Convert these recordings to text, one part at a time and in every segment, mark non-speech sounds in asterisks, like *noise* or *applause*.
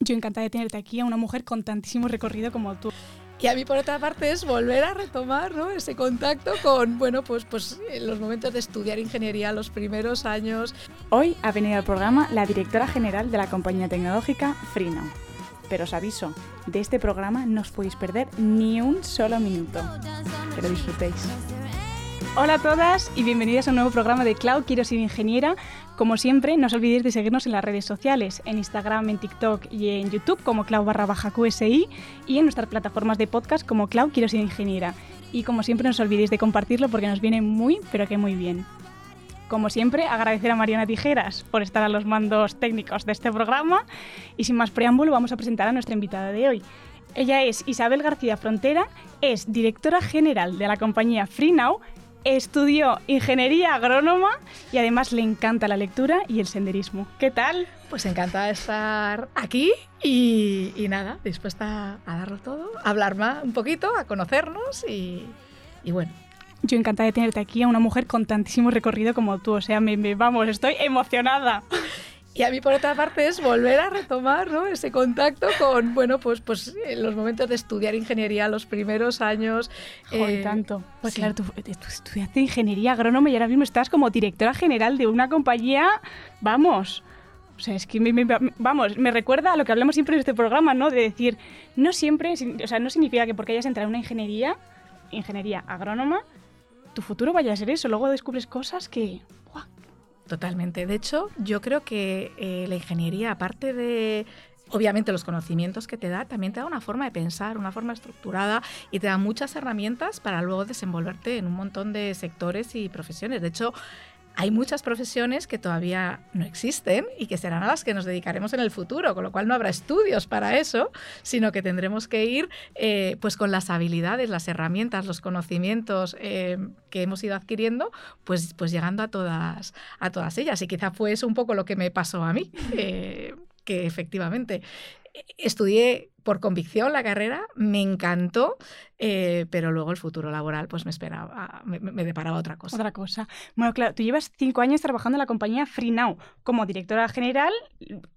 Yo encantada de tenerte aquí, a una mujer con tantísimo recorrido como tú. Y a mí, por otra parte, es volver a retomar ¿no? ese contacto con, bueno, pues, pues los momentos de estudiar ingeniería, los primeros años. Hoy ha venido al programa la directora general de la compañía tecnológica Freenow. Pero os aviso, de este programa no os podéis perder ni un solo minuto. Que lo disfrutéis. Hola a todas y bienvenidas a un nuevo programa de Cloud Quiero ser ingeniera. Como siempre, no os olvidéis de seguirnos en las redes sociales, en Instagram, en TikTok y en YouTube como Cloud barra baja QSI y en nuestras plataformas de podcast como Cloud Quiero ser ingeniera. Y como siempre, no os olvidéis de compartirlo porque nos viene muy, pero que muy bien. Como siempre, agradecer a Mariana Tijeras por estar a los mandos técnicos de este programa y sin más preámbulo vamos a presentar a nuestra invitada de hoy. Ella es Isabel García Frontera, es directora general de la compañía FreeNow estudió ingeniería agrónoma y además le encanta la lectura y el senderismo. ¿Qué tal? Pues encantada de estar aquí y, nada, dispuesta a darlo todo, a hablar más un poquito, a conocernos y, bueno. Yo encantada de tenerte aquí a una mujer con tantísimo recorrido como tú, o sea, me vamos, estoy emocionada. *laughs* Y a mí, por otra parte, es volver a retomar ¿no? ese contacto con, bueno, pues, pues los momentos de estudiar ingeniería, los primeros años. Joder, eh, tanto. Pues claro, tú, estudiaste ingeniería agrónoma y ahora mismo estás como directora general de una compañía, vamos. O sea, es que, me, vamos, me recuerda a lo que hablamos siempre en este programa, ¿no? De decir, no siempre, o sea, no significa que porque hayas entrado en una ingeniería, ingeniería agrónoma, tu futuro vaya a ser eso. Luego descubres cosas que, Totalmente. De hecho, yo creo que eh, la ingeniería, aparte de obviamente los conocimientos que te da, también te da una forma de pensar, una forma estructurada y te da muchas herramientas para luego desenvolverte en un montón de sectores y profesiones. De hecho, hay muchas profesiones que todavía no existen y que serán a las que nos dedicaremos en el futuro, con lo cual no habrá estudios para eso, sino que tendremos que ir eh, pues con las habilidades, las herramientas, los conocimientos eh, que hemos ido adquiriendo, pues, pues llegando a todas, a todas ellas. Y quizá fue eso un poco lo que me pasó a mí, eh, que efectivamente estudié por convicción la carrera, me encantó, eh, pero luego el futuro laboral pues me esperaba, me, deparaba otra cosa. Otra cosa. Bueno, claro, tú llevas cinco años trabajando en la compañía FreeNow como directora general.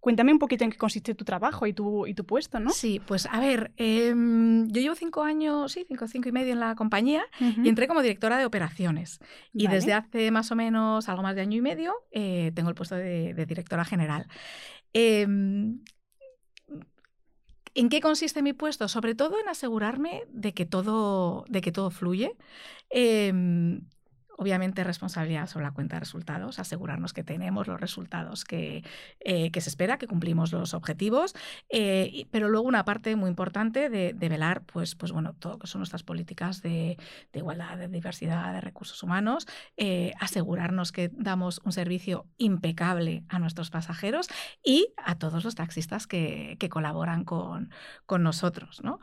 Cuéntame un poquito en qué consiste tu trabajo y tu, y tu puesto, ¿no? Sí, pues a ver, em, yo llevo cinco años, sí, cinco, cinco y medio en la compañía y entré como directora de operaciones. Y desde hace más o menos algo más de año y medio eh, tengo el puesto de, directora general. Em, ¿En qué consiste mi puesto? Sobre todo en asegurarme de que todo, de que todo fluye. Em, obviamente responsabilidad sobre la cuenta de resultados, asegurarnos que tenemos los resultados que, eh, que se espera, que cumplimos los objetivos, eh, pero luego una parte muy importante de, velar, pues, pues bueno, todo que son nuestras políticas de, igualdad, de diversidad, de recursos humanos, eh, asegurarnos que damos un servicio impecable a nuestros pasajeros y a todos los taxistas que, colaboran con, con nosotros, ¿no?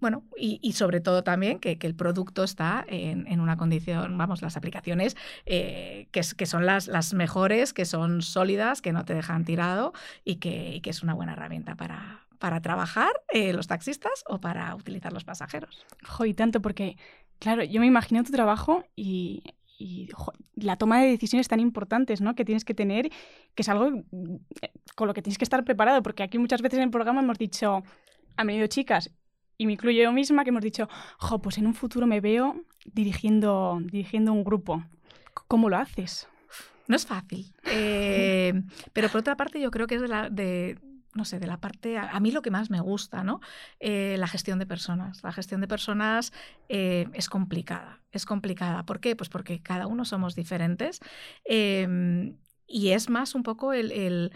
bueno, y, sobre todo también que, que el producto está en, en una condición, vamos, las aplicaciones eh, que, son las, mejores, que son sólidas, que no te dejan tirado y que, es una buena herramienta para, trabajar eh, los taxistas o para utilizar los pasajeros. Jo, y tanto, porque, claro, yo me imagino tu trabajo y, la toma de decisiones tan importantes ¿no? que tienes que tener, que es algo mm, con lo que tienes que estar preparado, porque aquí muchas veces en el programa hemos dicho, han venido chicas y me incluyo yo misma, que hemos dicho, jo, pues en un futuro me veo dirigiendo, dirigiendo un grupo. ¿Cómo lo haces? No es fácil. *laughs* Eh, pero por otra parte, yo creo que es de la, de, no sé, de la parte, a, mí lo que más me gusta, ¿no? Eh, la gestión de personas. La gestión de personas eh, es complicada. Es complicada. ¿Por qué? Pues porque cada uno somos diferentes. y es más un poco el el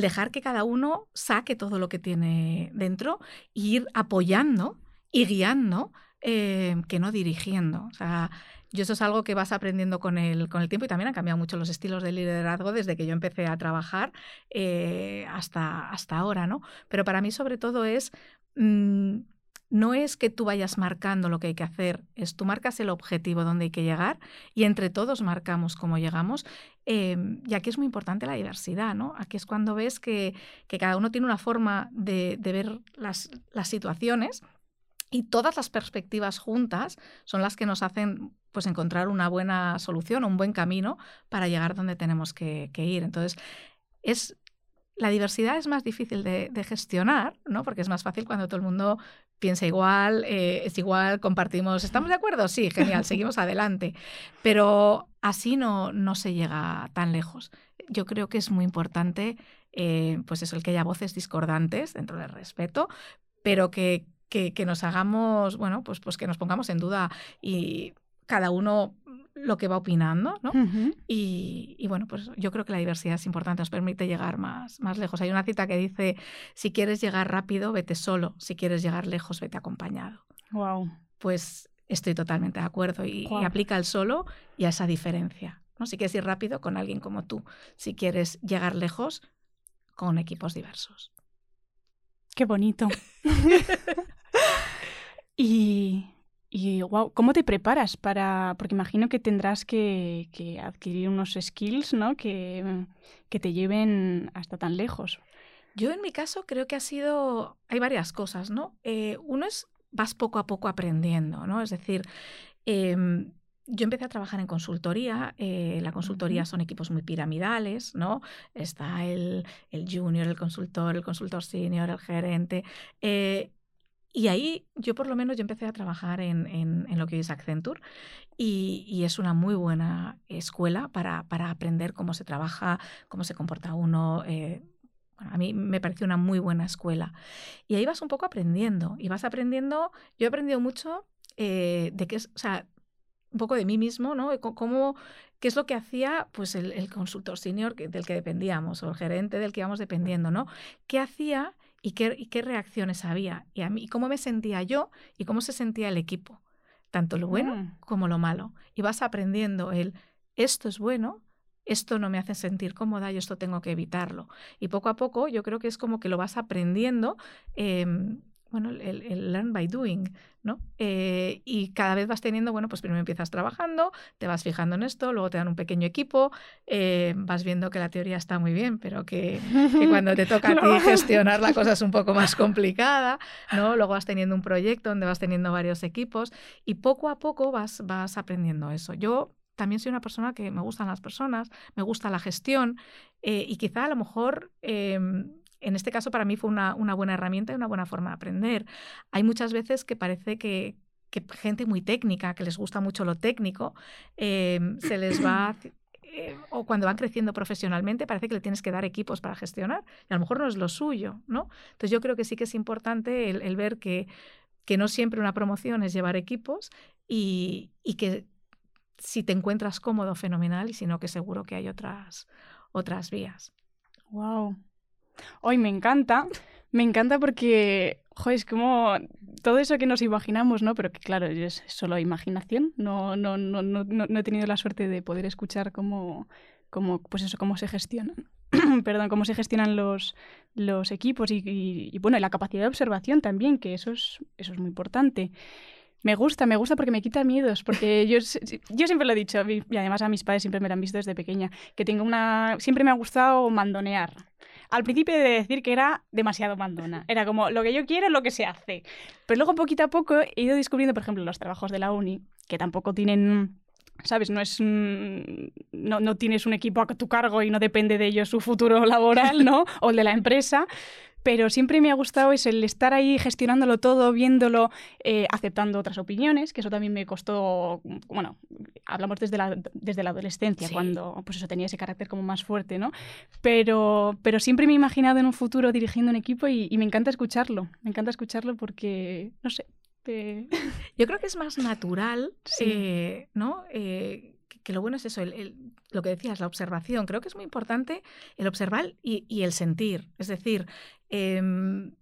dejar que cada uno saque todo lo que tiene dentro e ir apoyando y guiando, eh, que no dirigiendo. O sea, yo eso es algo que vas aprendiendo con el, con el tiempo y también han cambiado mucho los estilos de liderazgo desde que yo empecé a trabajar eh, hasta, hasta ahora, ¿no? Pero para mí sobre todo es mm, no es que tú vayas marcando lo que hay que hacer, es tú marcas el objetivo donde hay que llegar y entre todos marcamos cómo llegamos. Em, y aquí es muy importante la diversidad, ¿no? Aquí es cuando ves que, cada uno tiene una forma de, ver las, situaciones y todas las perspectivas juntas son las que nos hacen pues encontrar una buena solución, un buen camino para llegar donde tenemos que, que ir. Entonces, es la diversidad es más difícil de, gestionar, ¿no? Porque es más fácil cuando todo el mundo piensa igual, eh, es igual, compartimos, ¿estamos de acuerdo? Sí, genial, seguimos adelante. Pero así no, no se llega tan lejos. Yo creo que es muy importante, eh, pues eso, el que haya voces discordantes dentro del respeto, pero que, que, que, nos hagamos, bueno, pues, pues que nos pongamos en duda y cada uno lo que va opinando, ¿no? y, bueno, pues yo creo que la diversidad es importante, nos permite llegar más, más lejos. Hay una cita que dice, si quieres llegar rápido, vete solo, si quieres llegar lejos, vete acompañado. Wow. Pues estoy totalmente de acuerdo y, aplica el solo y a esa diferencia. ¿no? Si quieres ir rápido, con alguien como tú. Si quieres llegar lejos, con equipos diversos. Qué bonito. *laughs* y y wow, ¿cómo te preparas para.? Porque imagino que tendrás que, adquirir unos skills, ¿no? Que, que, te lleven hasta tan lejos. Yo en mi caso creo que ha sido. Hay varias cosas, ¿no? Eh, uno es vas poco a poco aprendiendo, ¿no? Es decir, em, yo empecé a trabajar en consultoría. Eh, la consultoría son equipos muy piramidales, ¿no? Está el, el, junior, el consultor, el consultor senior, el gerente. Eh, y ahí yo por lo menos yo empecé a trabajar en, en, lo que es Accenture y, y, es una muy buena escuela para, para, aprender cómo se trabaja, cómo se comporta uno. Eh, a mí me pareció una muy buena escuela. Y ahí vas un poco aprendiendo y vas aprendiendo, yo he aprendido mucho eh, de qué es, o sea, un poco de mí mismo, ¿no? Cómo, qué es lo que hacía pues el, el consultor senior del que dependíamos o el gerente del que íbamos dependiendo, ¿no? ¿Qué hacía y qué, qué reacciones había y, a mí, cómo me sentía yo y cómo se sentía el equipo, tanto lo bueno mm. como lo malo. Y vas aprendiendo el, esto es bueno, esto no me hace sentir cómoda y esto tengo que evitarlo. Y poco a poco yo creo que es como que lo vas aprendiendo. Em, bueno, el, learn by doing, ¿no? Eh, y cada vez vas teniendo, bueno, pues primero empiezas trabajando, te vas fijando en esto, luego te dan un pequeño equipo, eh, vas viendo que la teoría está muy bien, pero que, *laughs* cuando te toca a ti gestionar la cosa es un poco más *laughs* complicada, ¿no? Luego vas teniendo un proyecto donde vas teniendo varios equipos y poco a poco vas, vas aprendiendo eso. Yo también soy una persona que me gustan las personas, me gusta la gestión eh, y quizá a lo mejor em, en este caso para mí fue una, buena herramienta y una buena forma de aprender. Hay muchas veces que parece que, gente muy técnica, que les gusta mucho lo técnico, em, se les va eh, o cuando van creciendo profesionalmente, parece que le tienes que dar equipos para gestionar y a lo mejor no es lo suyo, ¿no? Entonces yo creo que sí que es importante el, ver que, que, no siempre una promoción es llevar equipos y, y, que si te encuentras cómodo, fenomenal, y si que seguro que hay otras, otras vías. Wow, Hoy me encanta, me encanta porque, es como todo eso que nos imaginamos, ¿no? Pero que claro, es solo imaginación. No, no, no, no, no he tenido la suerte de poder escuchar cómo, cómo, pues eso, cómo se gestionan. *clears throat* Perdón, cómo se gestionan los, los equipos y, y, bueno, y la capacidad de observación también, que eso es, eso es muy importante. Me gusta, me gusta porque me quita miedos, porque *laughs* yo, yo siempre lo he dicho, y además a mis padres siempre me lo han visto desde pequeña, que tengo una... Siempre me ha gustado mandonear al principio de decir que era demasiado mandona. Era como, lo que yo quiero es lo que se hace. Pero luego, poquito a poco, he ido descubriendo, por ejemplo, los trabajos de la uni, que tampoco tienen ¿sabes? No, es, no, no, tienes un equipo a tu cargo y no depende de ello su futuro laboral, ¿no? *laughs* O el de la empresa pero siempre me ha gustado es el estar ahí gestionándolo todo, viéndolo, eh, aceptando otras opiniones, que eso también me costó, bueno, hablamos desde la, desde la adolescencia, cuando pues eso tenía ese carácter como más fuerte, ¿no? Pero, pero siempre me he imaginado en un futuro dirigiendo un equipo y, me encanta escucharlo, me encanta escucharlo porque, no sé, *laughs* Yo creo que es más natural, eh, ¿no? Eh, que lo bueno es eso, lo que decías, la observación. Creo que es muy importante el observar y, el sentir. Es decir, em,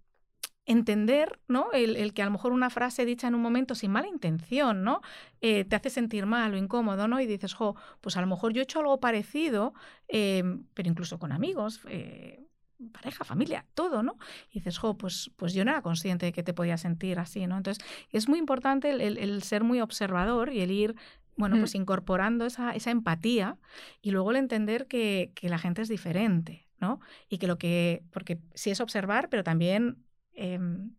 entender, ¿no? El, que a lo mejor una frase dicha en un momento sin mala intención, ¿no? Eh, te hace sentir mal o incómodo, ¿no? Y dices, jo, pues a lo mejor yo he hecho algo parecido, em, pero incluso con amigos. Eh, pareja, familia, todo, ¿no? Y dices, jo, pues, pues yo no era consciente de que te podía sentir así, ¿no? Entonces, es muy importante el ser muy observador y el ir bueno, pues incorporando esa, esa, empatía y luego el entender que, que, la gente es diferente, ¿no? Y que lo que, porque sí es observar, pero también em,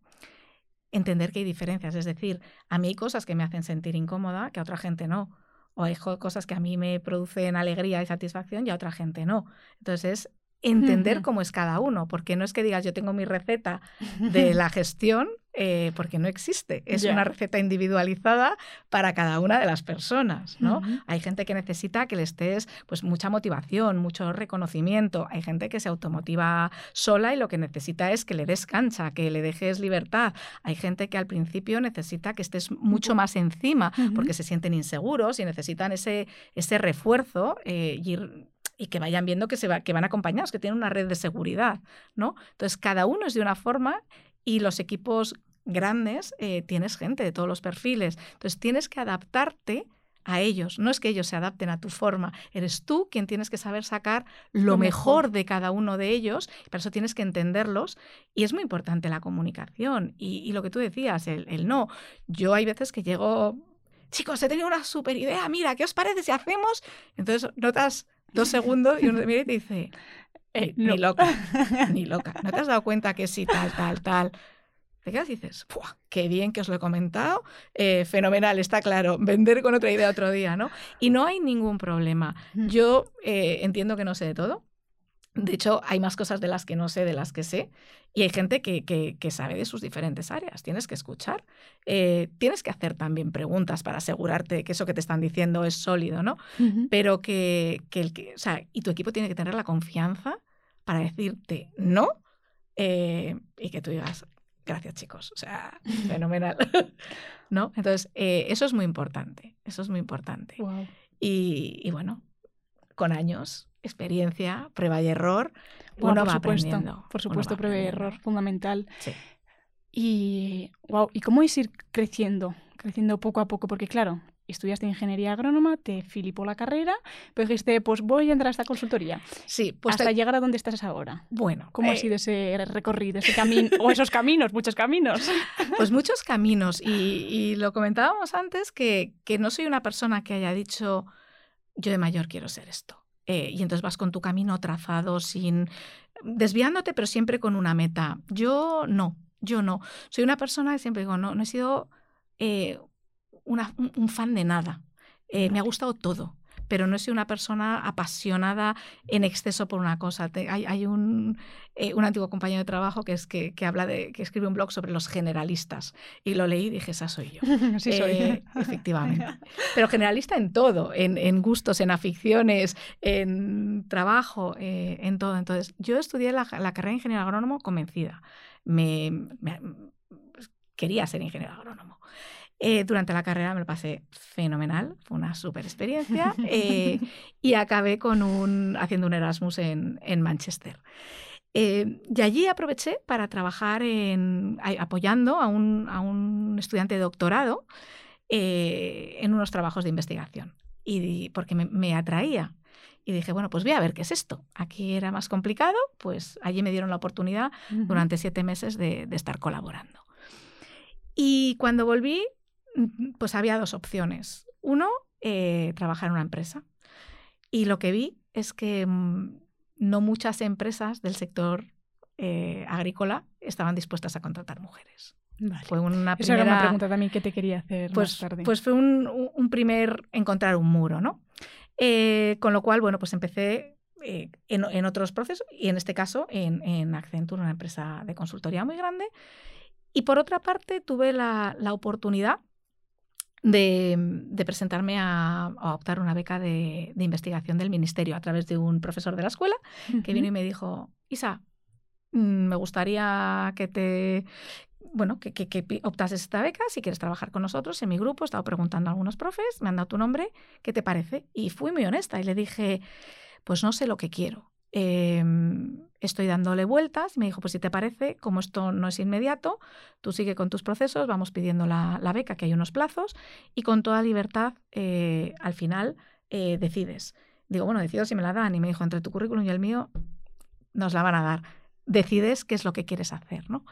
entender que hay diferencias. Es decir, a mí hay cosas que me hacen sentir incómoda que a otra gente no. O hay cosas que a mí me producen alegría y satisfacción y a otra gente no. Entonces, entender cómo es cada uno, porque no es que digas yo tengo mi receta de *laughs* la gestión, eh, porque no existe. Es una receta individualizada para cada una de las personas, ¿no? Hay gente que necesita que le estés pues mucha motivación, mucho reconocimiento. Hay gente que se automotiva sola y lo que necesita es que le des cancha, que le dejes libertad. Hay gente que al principio necesita que estés mucho más encima porque se sienten inseguros y necesitan ese, ese refuerzo eh, y, ir- y que vayan viendo que, se va- que van acompañados, que tienen una red de seguridad, ¿no? Entonces, cada uno es de una forma y los equipos grandes eh, tienes gente de todos los perfiles. Entonces, tienes que adaptarte a ellos. No es que ellos se adapten a tu forma. Eres tú quien tienes que saber sacar lo, mejor. de cada uno de ellos. Para eso tienes que entenderlos. Y es muy importante la comunicación. Y, y lo que tú decías, el, el no. Yo hay veces que llego, chicos, he tenido una super idea. Mira, ¿qué os parece si hacemos? Entonces notas dos segundos y uno te mira y te dice, Eh, ni, no. ni loca, ni *laughs* loca. ¿No te has dado cuenta que sí, tal, tal, tal? Te quedas y dices, "Buah, qué bien que os lo he comentado, eh, fenomenal, está claro, vender con otra idea otro día, ¿no? Y no hay ningún problema. Mm. Yo eh, entiendo que no sé de todo. De hecho, hay más cosas de las que no sé, de las que sé. Y hay gente que, que- que sabe de sus diferentes áreas. Tienes que escuchar. Eh, tienes que hacer también preguntas para asegurarte que eso que te están diciendo es sólido, ¿no? Pero que, que el que, o sea, y tu equipo tiene que tener la confianza para decirte no eh, y que tú digas, gracias chicos, o sea, fenomenal, *laughs* ¿no? Entonces, eh, eso es muy importante, eso es muy importante. Y, y bueno, con años, experiencia, prueba y error, Guau, uno por va supuesto, aprendiendo. por supuesto, prueba y error, fundamental. Sí. Y, wow, ¿y cómo es ir creciendo? Creciendo poco a poco, porque claro, estudiaste ingeniería agrónoma, te filipó la carrera, pero dijiste, pues voy a entrar a esta consultoría. Sí, pues hasta te- llegar a donde estás ahora. bueno, ¿Cómo ha eh, sido ese recorrido, ese camino? o esos caminos, muchos caminos. *laughs* Pues muchos caminos. Y, y lo comentábamos antes que, que no soy una persona que haya dicho, yo de mayor quiero ser esto. Eh, y entonces vas con tu camino trazado, sin desviándote, pero siempre con una meta. Yo no, yo no. Soy una persona que siempre digo, no, no he sido eh, una- un, un fan de nada. Eh, me ha gustado todo. Pero no he sido una persona apasionada en exceso por una cosa. Te- hay hay un, eh, un antiguo compañero de trabajo que, es que, que habla de, que escribe un blog sobre los generalistas. Y lo leí y dije, esa soy yo. *laughs* sí soy. Eh, *laughs* efectivamente. Pero generalista en todo, en, en gustos, en aficiones, en trabajo, eh, en todo. Entonces, yo estudié la, la carrera de ingeniero agrónomo convencida. Me, me- quería ser ingeniero agrónomo. Eh, durante la carrera me lo pasé fenomenal, fue una súper experiencia eh, *laughs* y acabé con un, haciendo un Erasmus en, en Manchester. Eh, y allí aproveché para trabajar en, apoyando a un, a un estudiante de doctorado eh, en unos trabajos de investigación. Y porque me, me atraía. Y dije, bueno, pues voy a ver qué es esto. Aquí era más complicado, pues allí me dieron la oportunidad durante siete meses de, de estar colaborando. Y cuando volví, pues había dos opciones. Uno, eh, trabajar en una empresa. Y lo que vi es que mm, no muchas empresas del sector eh, agrícola estaban dispuestas a contratar mujeres. Vale. Fue una Esa era una primera- pregunta también que te quería hacer pues, más tarde. pues fue un, un- un primer encontrar un muro, ¿no? Eh, con lo cual, bueno, pues empecé eh, en, en otros procesos y en este caso en, en Accenture, una empresa de consultoría muy grande. Y por otra parte, tuve la, la oportunidad de, de presentarme a, a optar una beca de, de investigación del ministerio a través de un profesor de la escuela que vino y me dijo, Isa, mm, me gustaría que te bueno, que, que, que optases esta beca, si quieres trabajar con nosotros en mi grupo, he estado preguntando a algunos profes, me han dado tu nombre, ¿qué te parece? Y fui muy honesta y le dije, pues no sé lo que quiero. Eh, estoy dándole vueltas. Y me dijo, pues si te parece, como esto no es inmediato, tú sigue con tus procesos, vamos pidiendo la, beca, que hay unos plazos, y con toda libertad, eh, al final, eh, decides. Digo, bueno, decido si me la dan. Y me dijo, entre tu currículum y el mío, nos la van a dar. Decides qué es lo que quieres hacer, ¿no?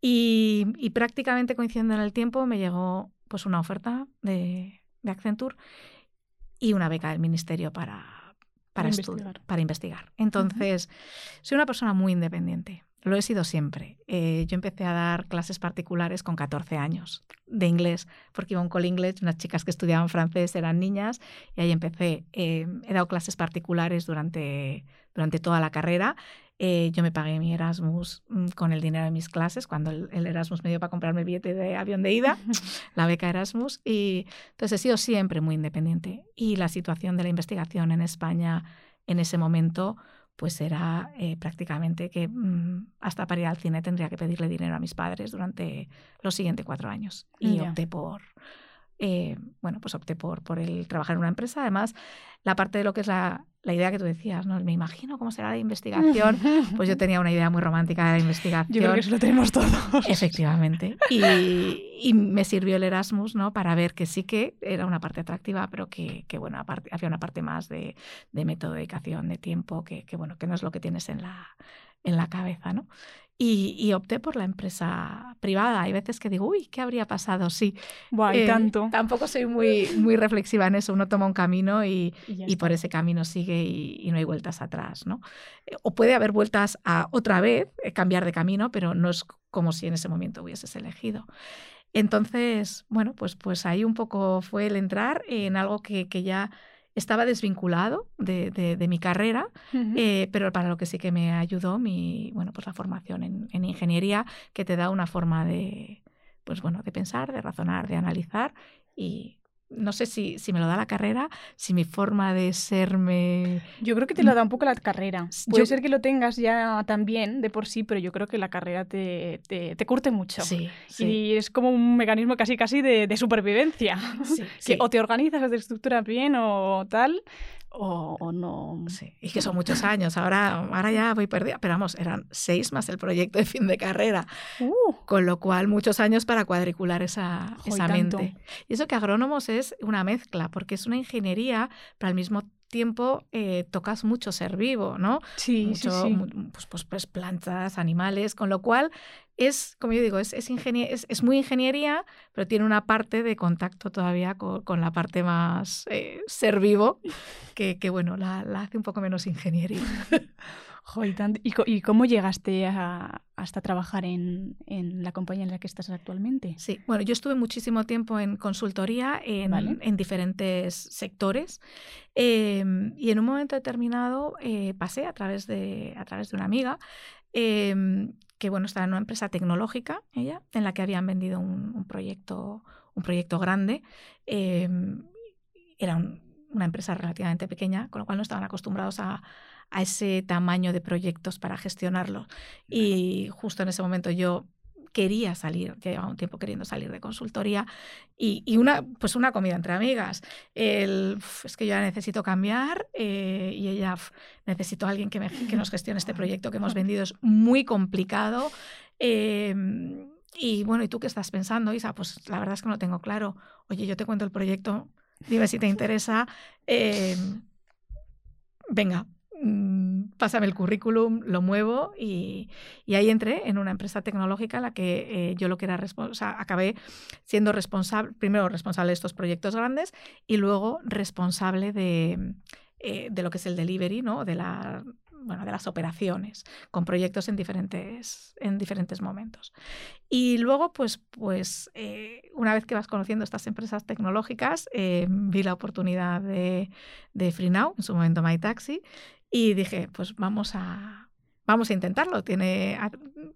Y, y prácticamente coincidiendo en el tiempo me llegó pues una oferta de Accenture y una beca del ministerio para, para, investigar. para investigar. Entonces, soy una persona muy independiente. Lo he sido siempre. Eh, yo empecé a dar clases particulares con 14 años. de inglés, porque iba a un cole inglés, unas chicas que estudiaban francés eran niñas, y ahí empecé. Eh, he dado clases particulares durante, durante toda la carrera. Eh, yo me pagué mi Erasmus mm, con el dinero de mis clases, cuando el, Erasmus me dio para comprarme el billete de avión de ida, *laughs* la beca Erasmus. Y entonces he sido siempre muy independiente. Y la situación de la investigación en España en ese momento pues era eh, prácticamente que mm, hasta para ir al cine tendría que pedirle dinero a mis padres durante los siguientes cuatro años. Y opté por, eh, bueno, pues opté por, por el trabajar en una empresa. Además, la parte de lo que es la, la idea que tú decías, ¿no? Me imagino cómo será la investigación. *laughs* Pues yo tenía una idea muy romántica de la investigación. Yo creo que eso lo tenemos todos. Efectivamente. Y, y, me sirvió el Erasmus, ¿no? Para ver que sí que era una parte atractiva, pero que, que bueno, aparte, había una parte más de, de método, de dedicación, de tiempo, que, que, bueno, que no es lo que tienes en la, en la cabeza, ¿no? Y, opté por la empresa privada. Hay veces que digo, uy, ¿qué habría pasado? Sí. Buah, tanto. Tampoco soy muy, muy reflexiva en eso. Uno toma un camino y, y, por ese camino sigue y, no hay vueltas atrás, ¿no? Eh, o puede haber vueltas a otra vez, eh, cambiar de camino, pero no es como si en ese momento hubieses elegido. Entonces, bueno, pues, pues ahí un poco fue el entrar en algo que, que ya estaba desvinculado de, de, mi carrera, eh, pero para lo que sí que me ayudó mi, bueno, pues la formación en, en, ingeniería, que te da una forma de, pues bueno, de pensar, de razonar, de analizar y no sé si, si me lo da la carrera, si mi forma de serme... Yo creo que te lo da un poco la carrera. Puede ser que lo tengas ya también de por sí, pero yo creo que la carrera te, te, curte mucho. Sí, Y es como un mecanismo casi casi de, de supervivencia. *laughs* que o te organizas o te estructuras bien o tal, o, no. Sí, y que son muchos años. Ahora, ahora ya voy perdida. Pero vamos, eran seis más el proyecto de fin de carrera. Uh. Con lo cual, muchos años para cuadricular esa, esa mente. Y eso que agrónomos es una mezcla, porque es una ingeniería, pero al mismo tiempo eh, tocas mucho ser vivo, ¿no? Sí, sí, sí. Pues, pues, pues, plantas, animales, con lo cual es, como yo digo, es, es, es, muy ingeniería, pero tiene una parte de contacto todavía con, la parte más eh, ser vivo, *laughs* que, que bueno, la, la, hace un poco menos ingeniería. *laughs* ¿Y, cómo llegaste a, hasta trabajar en, la compañía en la que estás actualmente? Sí, bueno, yo estuve muchísimo tiempo en consultoría en, diferentes sectores em, y en un momento determinado eh, pasé a través de, a través de una amiga em, que bueno, estaba en una empresa tecnológica, ella, en la que habían vendido un, proyecto, un proyecto grande. Em, era una empresa relativamente pequeña, con lo cual no estaban acostumbrados a, a ese tamaño de proyectos para gestionarlo. Y justo en ese momento yo quería salir, que llevaba un tiempo queriendo salir de consultoría y, una, pues una comida entre amigas. El, es que yo ya necesito cambiar eh, y ella necesito a alguien que, que, nos gestione este *laughs* proyecto que hemos vendido, es muy complicado. Em, y bueno, ¿y tú qué estás pensando, Isa? Pues la verdad es que no tengo claro. Oye, yo te cuento el proyecto, dime si te interesa. Em, venga, Mm, pásame el currículum, lo muevo y, ahí entré en una empresa tecnológica en la que eh, yo lo que era o sea, acabé siendo responsable, primero responsable de estos proyectos grandes y luego responsable de, eh, de lo que es el delivery, ¿no? de la bueno, de las operaciones, con proyectos en diferentes, en diferentes momentos. Y luego, pues, pues eh, una vez que vas conociendo estas empresas tecnológicas, vi la oportunidad de, de FreeNow, en su momento MyTaxi, y dije, pues vamos a, vamos a intentarlo, tiene,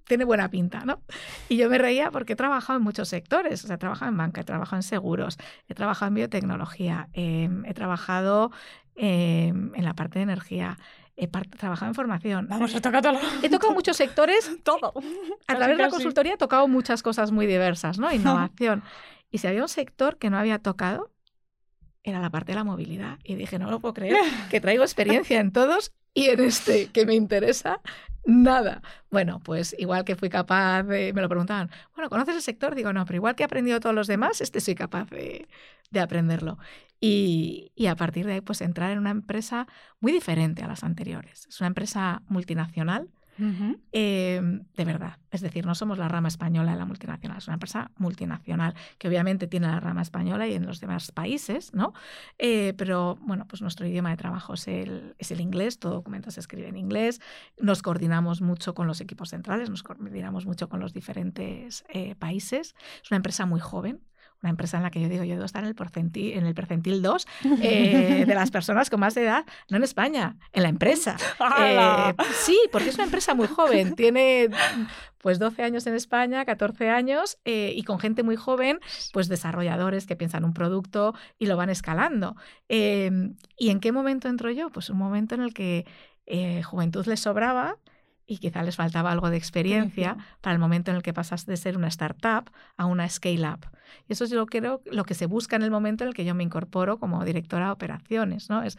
tiene buena pinta, ¿no? Y yo me reía porque he trabajado en muchos sectores, o sea, he trabajado en banca, he trabajado en seguros, he trabajado en biotecnología, em, he trabajado em, en la parte de energía, he trabajado en formación. Vamos, he tocado He tocado muchos sectores. *laughs* todo. A través de la consultoría he tocado muchas cosas muy diversas, ¿no? *laughs* Innovación. Y si había un sector que no había tocado, era la parte de la movilidad. Y dije, no lo puedo creer, *laughs* que traigo experiencia en todos y en este que me interesa, nada. Bueno, pues igual que fui capaz de, me lo preguntaban, bueno, ¿conoces el sector? Digo, no, pero igual que he aprendido todos los demás, este soy capaz de, de aprenderlo. Y, y, a partir de ahí, pues entrar en una empresa muy diferente a las anteriores. Es una empresa multinacional Em, de verdad. Es decir, no somos la rama española de la multinacional, es una empresa multinacional que obviamente tiene la rama española y en los demás países, ¿no? Eh, pero bueno, pues nuestro idioma de trabajo es el, es el inglés, todo documento se escribe en inglés, nos coordinamos mucho con los equipos centrales, nos coordinamos mucho con los diferentes eh, países. Es una empresa muy joven, una empresa en la que yo digo, yo debo estar en el percentil, en el percentil 2 eh, de las personas con más edad, no en España, en la empresa. Eh, sí, porque es una empresa muy joven, tiene pues 12 años en España, 14 años, eh, y con gente muy joven, pues desarrolladores que piensan un producto y lo van escalando. Em, ¿Y en qué momento entro yo? Pues un momento en el que juventud les sobraba y quizá les faltaba algo de experiencia para el momento en el que pasas de ser una startup a una scale-up. Y eso es lo, creo, lo que se busca en el momento en el que yo me incorporo como directora de operaciones, ¿no? Es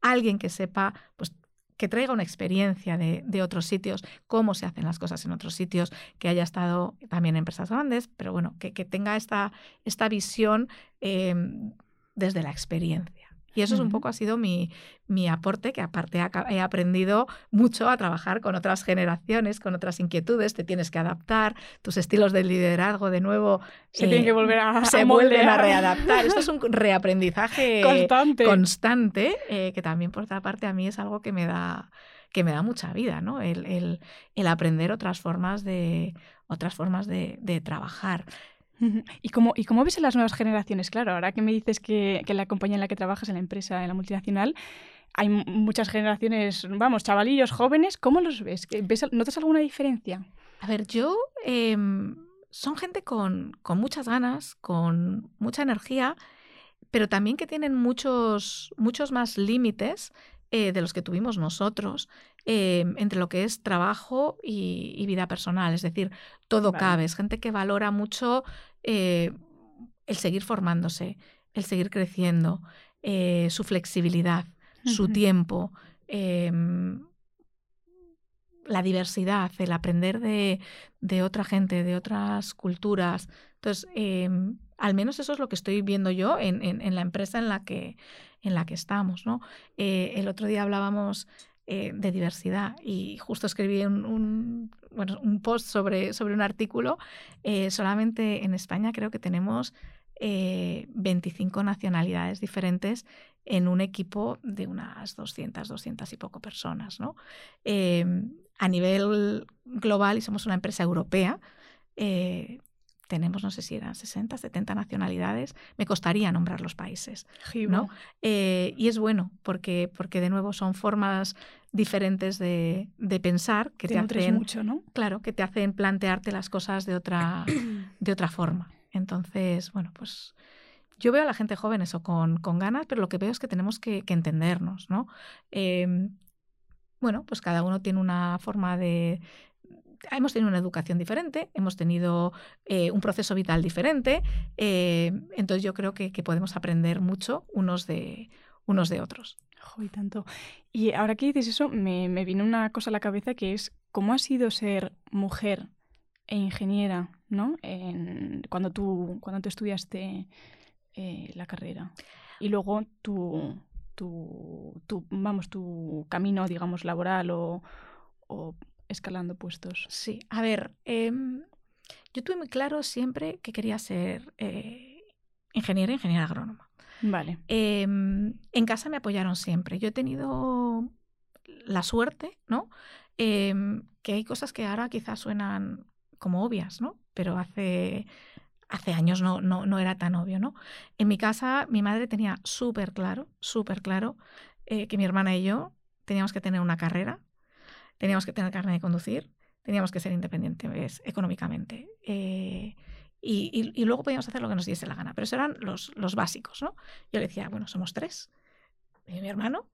alguien que sepa, pues que traiga una experiencia de, de, otros sitios, cómo se hacen las cosas en otros sitios, que haya estado también en empresas grandes, pero bueno, que, que tenga esta, esta visión em, desde la experiencia. Y eso es un poco ha sido mi, mi aporte, que aparte he aprendido mucho a trabajar con otras generaciones, con otras inquietudes, te tienes que adaptar, tus estilos de liderazgo de nuevo se tienen que volver a se vuelven a readaptar. Esto es un *laughs* reaprendizaje constante, constante eh, que también por otra parte a mí es algo que me da que me da mucha vida, ¿no? El, el, el aprender otras formas de otras formas de, de trabajar. *laughs* ¿Y cómo, ¿Y cómo ves en las nuevas generaciones? Claro, ahora que me dices que, que la compañía en la que trabajas, en la empresa, en la multinacional, hay muchas generaciones, vamos, chavalillos jóvenes, ¿cómo los ves? ¿Ves ¿Notas alguna diferencia? A ver, yo... Em, son gente con, con, muchas ganas, con mucha energía, pero también que tienen muchos, muchos más límites eh, de los que tuvimos nosotros em, entre lo que es trabajo y, vida personal. Es decir, todo cabe. Es gente que valora mucho eh, el seguir formándose, el seguir creciendo, eh, su flexibilidad, su tiempo, em, la diversidad, el aprender de, de, otra gente, de otras culturas. Entonces, em, al menos eso es lo que estoy viendo yo en, en, la empresa en la que, en la que estamos. ¿no? Eh, el otro día hablábamos eh, de diversidad y justo escribí un, bueno, un post sobre, sobre un artículo. Eh, solamente en España creo que tenemos 25 nacionalidades diferentes en un equipo de unas 200, 200 y poco personas. ¿no? a nivel global, y somos una empresa europea, tenemos, no sé si eran 60, 70 nacionalidades, me costaría nombrar los países. ¿no? Eh, y es bueno, porque, porque de nuevo son formas diferentes de, pensar que te, hacen mucho, ¿no? Claro, que te hacen plantearte las cosas de otra, *clears throat* de otra forma. Entonces, bueno, pues yo veo a la gente joven eso con, con ganas, pero lo que veo es que tenemos que, entendernos, ¿no? Em, bueno, pues cada uno tiene una forma de, hemos tenido una educación diferente, hemos tenido eh, un proceso vital diferente, eh, entonces yo creo que, podemos aprender mucho unos de, unos de otros. y tanto. Y ahora que dices eso, me, me viene una cosa a la cabeza que es cómo ha sido ser mujer e ingeniera, ¿no? Cuando, tú, cuando tú estudiaste eh, la carrera. Y luego tu, tu, tu, vamos, tu camino, digamos, laboral o escalando puestos? Sí, a ver, em, yo tuve muy claro siempre que quería ser eh, ingeniera, ingeniera agrónoma. Vale. Em, en casa me apoyaron siempre. Yo he tenido la suerte, ¿no? Em, que hay cosas que ahora quizás suenan como obvias, ¿no? Pero hace, hace años no, no, no era tan obvio, ¿no? En mi casa mi madre tenía súper claro, súper claro eh, que mi hermana y yo teníamos que tener una carrera teníamos que tener carne de conducir, teníamos que ser independientes económicamente. Eh, y, luego podíamos hacer lo que nos diese la gana. Pero esos eran los, los básicos, ¿no? Yo le decía, bueno, somos tres. Y mi hermano,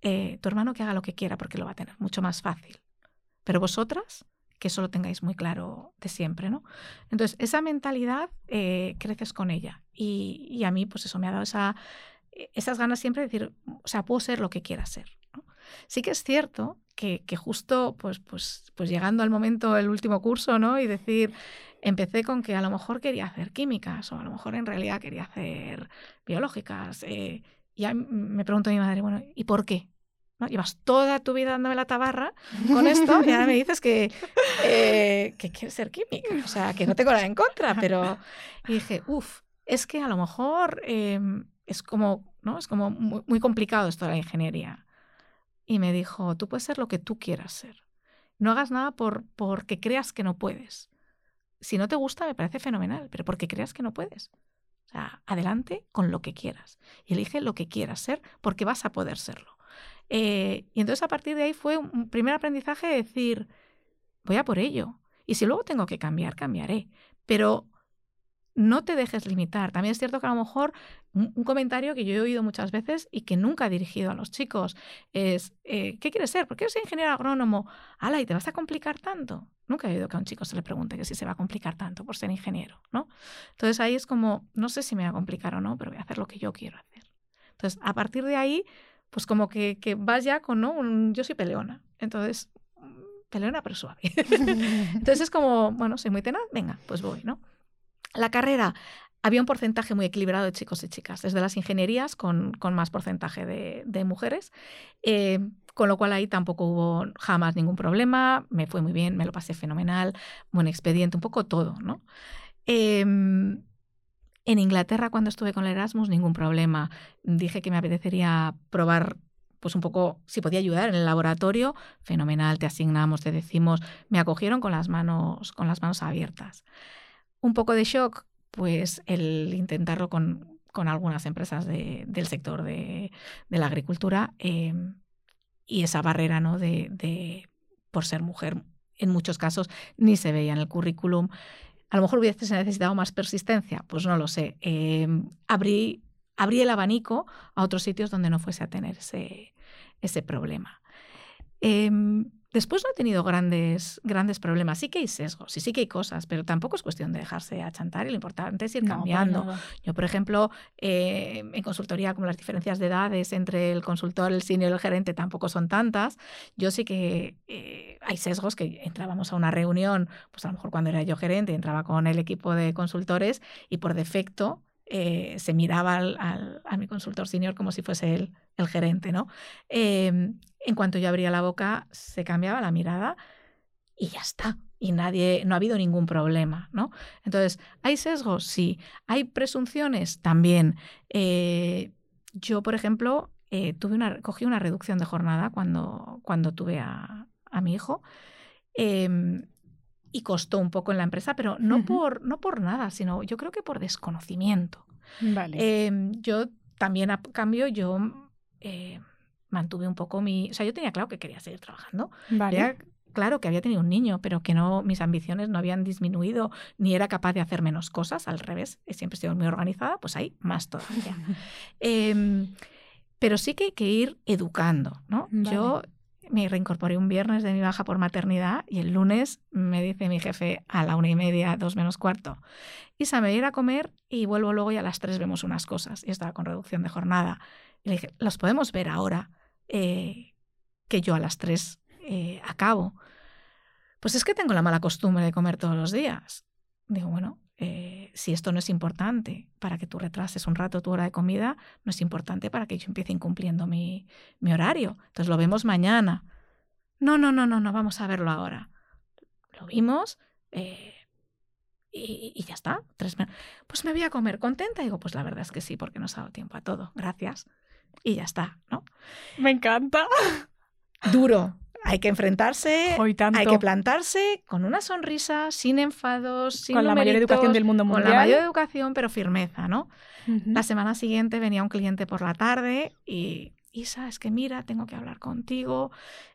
eh, tu hermano que haga lo que quiera porque lo va a tener mucho más fácil. Pero vosotras, que eso lo tengáis muy claro de siempre, ¿no? Entonces, esa mentalidad eh, creces con ella. Y, y, a mí, pues eso me ha dado esa, esas ganas siempre de decir, o sea, puedo ser lo que quiera ser. Sí que es cierto que, justo pues, pues, pues llegando al momento el último curso, ¿no? Y decir, empecé con que a lo mejor quería hacer químicas o a lo mejor en realidad quería hacer biológicas. Eh, y me pregunto a mi madre, bueno, ¿y por qué? ¿No? Llevas toda tu vida dándome la tabarra con esto y ahora me dices que, eh, que quieres ser química. O sea, que no tengo nada en contra, pero... Y dije, uff, es que a lo mejor em, es como, ¿no? Es como muy, muy complicado esto de la ingeniería y me dijo, tú puedes ser lo que tú quieras ser. No hagas nada por porque creas que no puedes. Si no te gusta, me parece fenomenal, pero porque creas que no puedes. O sea, adelante con lo que quieras. Y elige lo que quieras ser porque vas a poder serlo. Eh, y entonces a partir de ahí fue un primer aprendizaje de decir, voy a por ello. Y si luego tengo que cambiar, cambiaré. Pero no te dejes limitar. También es cierto que a lo mejor un, comentario que yo he oído muchas veces y que nunca he dirigido a los chicos es, eh, ¿qué quieres ser? ¿Por qué ingeniero agrónomo? ¡Hala! ¿Y te vas a complicar tanto? Nunca he oído que a un chico se le pregunte que si se va a complicar tanto por ser ingeniero, ¿no? Entonces ahí es como, no sé si me va a complicar o no, pero voy a hacer lo que yo quiero hacer. Entonces, a partir de ahí, pues como que, que vas ya con, ¿no? Un, yo soy peleona. Entonces, peleona pero suave. *laughs* Entonces es como, bueno, soy muy tenaz, venga, pues voy, ¿no? La carrera, había un porcentaje muy equilibrado de chicos y chicas, desde las ingenierías con, más porcentaje de, mujeres, eh, con lo cual ahí tampoco hubo jamás ningún problema, me fue muy bien, me lo pasé fenomenal, buen expediente, un poco todo, ¿no? Em, en Inglaterra, cuando estuve con el Erasmus, ningún problema. Dije que me apetecería probar pues un poco si podía ayudar en el laboratorio, fenomenal, te asignamos, te decimos, me acogieron con las manos, con las manos abiertas. Un poco de shock, pues el intentarlo con, con algunas empresas del sector de, la agricultura em, y esa barrera ¿no? de, por ser mujer, en muchos casos ni se veía en el currículum. A lo mejor hubiese necesitado más persistencia, pues no lo sé. Em, abrí, el abanico a otros sitios donde no fuese a tener ese, problema. Em, después no he tenido grandes, grandes problemas. Sí que hay sesgos y sí que hay cosas, pero tampoco es cuestión de dejarse achantar y lo importante es ir cambiando. Yo, por ejemplo, eh, en consultoría, como las diferencias de edades entre el consultor, el senior y el gerente tampoco son tantas, yo sí que eh, hay sesgos que entrábamos a una reunión, pues a lo mejor cuando era yo gerente, entraba con el equipo de consultores y por defecto eh, se miraba al, a mi consultor senior como si fuese él el gerente, ¿no? Em, en cuanto yo abría la boca, se cambiaba la mirada y ya está. Y nadie, no ha habido ningún problema, ¿no? Entonces, ¿hay sesgos? Sí. ¿Hay presunciones? También. Eh, yo, por ejemplo, eh, tuve una, cogí una reducción de jornada cuando, cuando tuve a, a mi hijo. Y costó un poco en la empresa, pero no, por, no por nada, sino yo creo que por desconocimiento. Vale. Em, yo también, a cambio, yo eh, mantuve un poco mi... O sea, yo tenía claro que quería seguir trabajando. Vale. claro que había tenido un niño, pero que no mis ambiciones no habían disminuido, ni era capaz de hacer menos cosas, al revés, he siempre sido muy organizada, pues ahí más todavía. *laughs* Em, pero sí que hay que ir educando, ¿no? Yo me reincorporé un viernes de mi baja por maternidad y el lunes me dice mi jefe a la una y media, dos menos cuarto, Isa, me voy a ir a comer y vuelvo luego y a las tres vemos unas cosas. Y estaba con reducción de jornada. Y le dije, ¿los podemos ver ahora eh, que yo a las tres eh, acabo? Pues es que tengo la mala costumbre de comer todos los días. Digo, bueno, eh, si esto no es importante para que tú retrases un rato tu hora de comida, no es importante para que yo empiece incumpliendo mi, mi horario. Entonces lo vemos mañana. No, no, no, no, no, vamos a verlo ahora. Lo vimos eh, y, ya está. Tres pues me voy a comer contenta. digo, pues la verdad es que sí, porque nos ha dado tiempo a todo. Gracias. Y ya está, ¿no? Me encanta. Duro, hay que enfrentarse, hay que plantarse con una sonrisa, sin enfados, sin con la mayor educación del mundo mundial. Con la mayor educación, pero firmeza, ¿no? La semana siguiente venía un cliente por la tarde y Isa, es que mira, tengo que hablar contigo,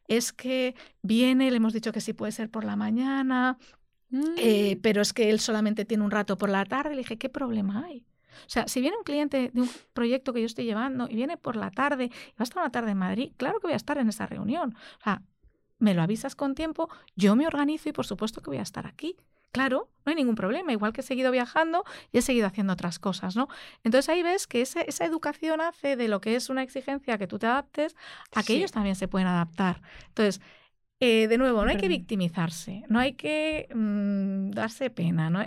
es que viene, le hemos dicho que sí puede ser por la mañana, eh, mm. pero es que él solamente tiene un rato por la tarde. Le dije, ¿qué problema hay? O sea, si viene un cliente de un proyecto que yo estoy llevando y viene por la tarde y va a estar una tarde en Madrid, claro que voy a estar en esa reunión. O sea, me lo avisas con tiempo, yo me organizo y por supuesto que voy a estar aquí. Claro, no hay ningún problema, igual que he seguido viajando y he seguido haciendo otras cosas, ¿no? Entonces ahí ves que esa educación hace de lo que es una exigencia que tú te adaptes a que ellos también se pueden adaptar. Entonces, eh, de nuevo, no hay que victimizarse, no hay que mm, darse pena. ¿no?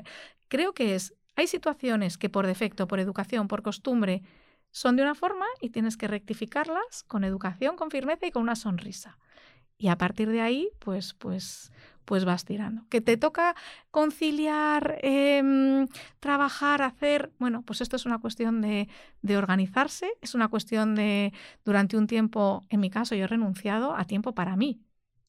Creo que es, hay situaciones que por defecto, por educación, por costumbre, son de una forma y tienes que rectificarlas con educación, con firmeza y con una sonrisa y a partir de ahí, pues, pues, pues vas tirando. Que te toca conciliar, em, trabajar, hacer, bueno, pues esto es una cuestión de, de, organizarse, es una cuestión de, durante un tiempo, en mi caso, yo he renunciado a tiempo para mí,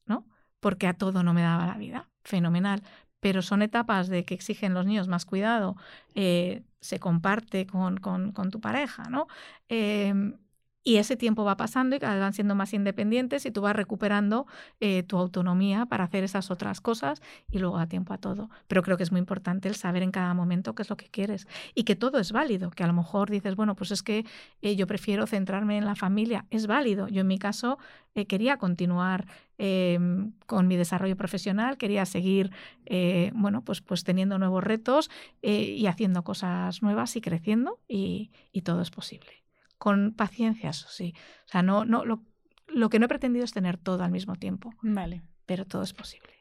¿no? Porque a todo no me daba la vida, fenomenal. pero son etapas de que exigen los niños más cuidado, eh, se comparte con, con, tu pareja, ¿no? Em, y ese tiempo va pasando y cada vez van siendo más independientes y tú vas recuperando eh, tu autonomía para hacer esas otras cosas y luego da tiempo a todo. Pero creo que es muy importante el saber en cada momento qué es lo que quieres y que todo es válido, que a lo mejor dices, bueno, pues es que eh, yo prefiero centrarme en la familia. Es válido. Yo en mi caso eh, quería continuar em, con mi desarrollo profesional, quería seguir, bueno, pues, pues teniendo nuevos retos y haciendo cosas nuevas y creciendo y todo es posible con paciencia, eso sí. O sea, no, no, lo, lo que no he pretendido es tener todo al mismo tiempo. Vale. Pero todo es posible.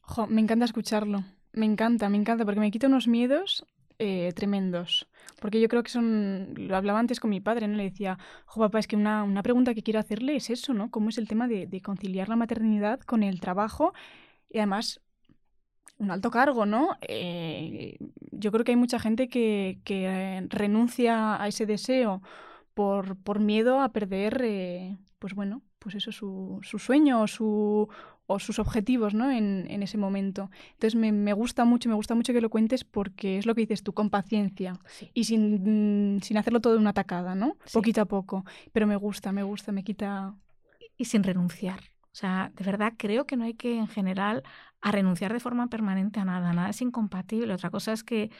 Jo, me encanta escucharlo. Me encanta, me encanta, porque me quita unos miedos eh, tremendos. Porque yo creo que son. Lo hablaba antes con mi padre, ¿no? Le decía, jo, papá, es que una, una pregunta que quiero hacerle es eso, ¿no? ¿Cómo es el tema de, de conciliar la maternidad con el trabajo? Y además, un alto cargo, ¿no? Eh, yo creo que hay mucha gente que, que renuncia a ese deseo por, por miedo a perder, eh, pues bueno, pues eso, su, su sueño o, su, o sus objetivos, ¿no? En, en ese momento. Entonces me, me, gusta mucho, me gusta mucho que lo cuentes porque es lo que dices tú, con paciencia sí. y sin, sin hacerlo todo de una tacada, ¿no? Sí. Poquito a poco. Pero me gusta, me gusta, me quita... Y sin renunciar. O sea, de verdad creo que no hay que en general a renunciar de forma permanente a nada, nada es incompatible. Otra cosa es que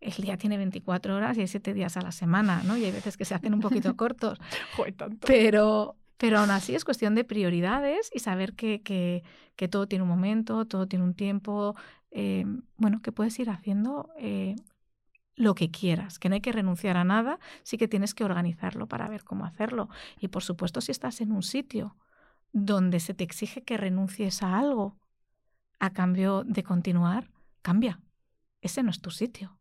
el día tiene 24 horas y hay 7 días a la semana, ¿no? Y hay veces que se hacen un poquito cortos. *laughs* Joder, tanto. Pero, pero aún así es cuestión de prioridades y saber que, que, que todo tiene un momento, todo tiene un tiempo, eh, bueno, que puedes ir haciendo eh, lo que quieras, que no hay que renunciar a nada, sí que tienes que organizarlo para ver cómo hacerlo. Y por supuesto, si estás en un sitio donde se te exige que renuncies a algo a cambio de continuar, cambia. Ese no es tu sitio.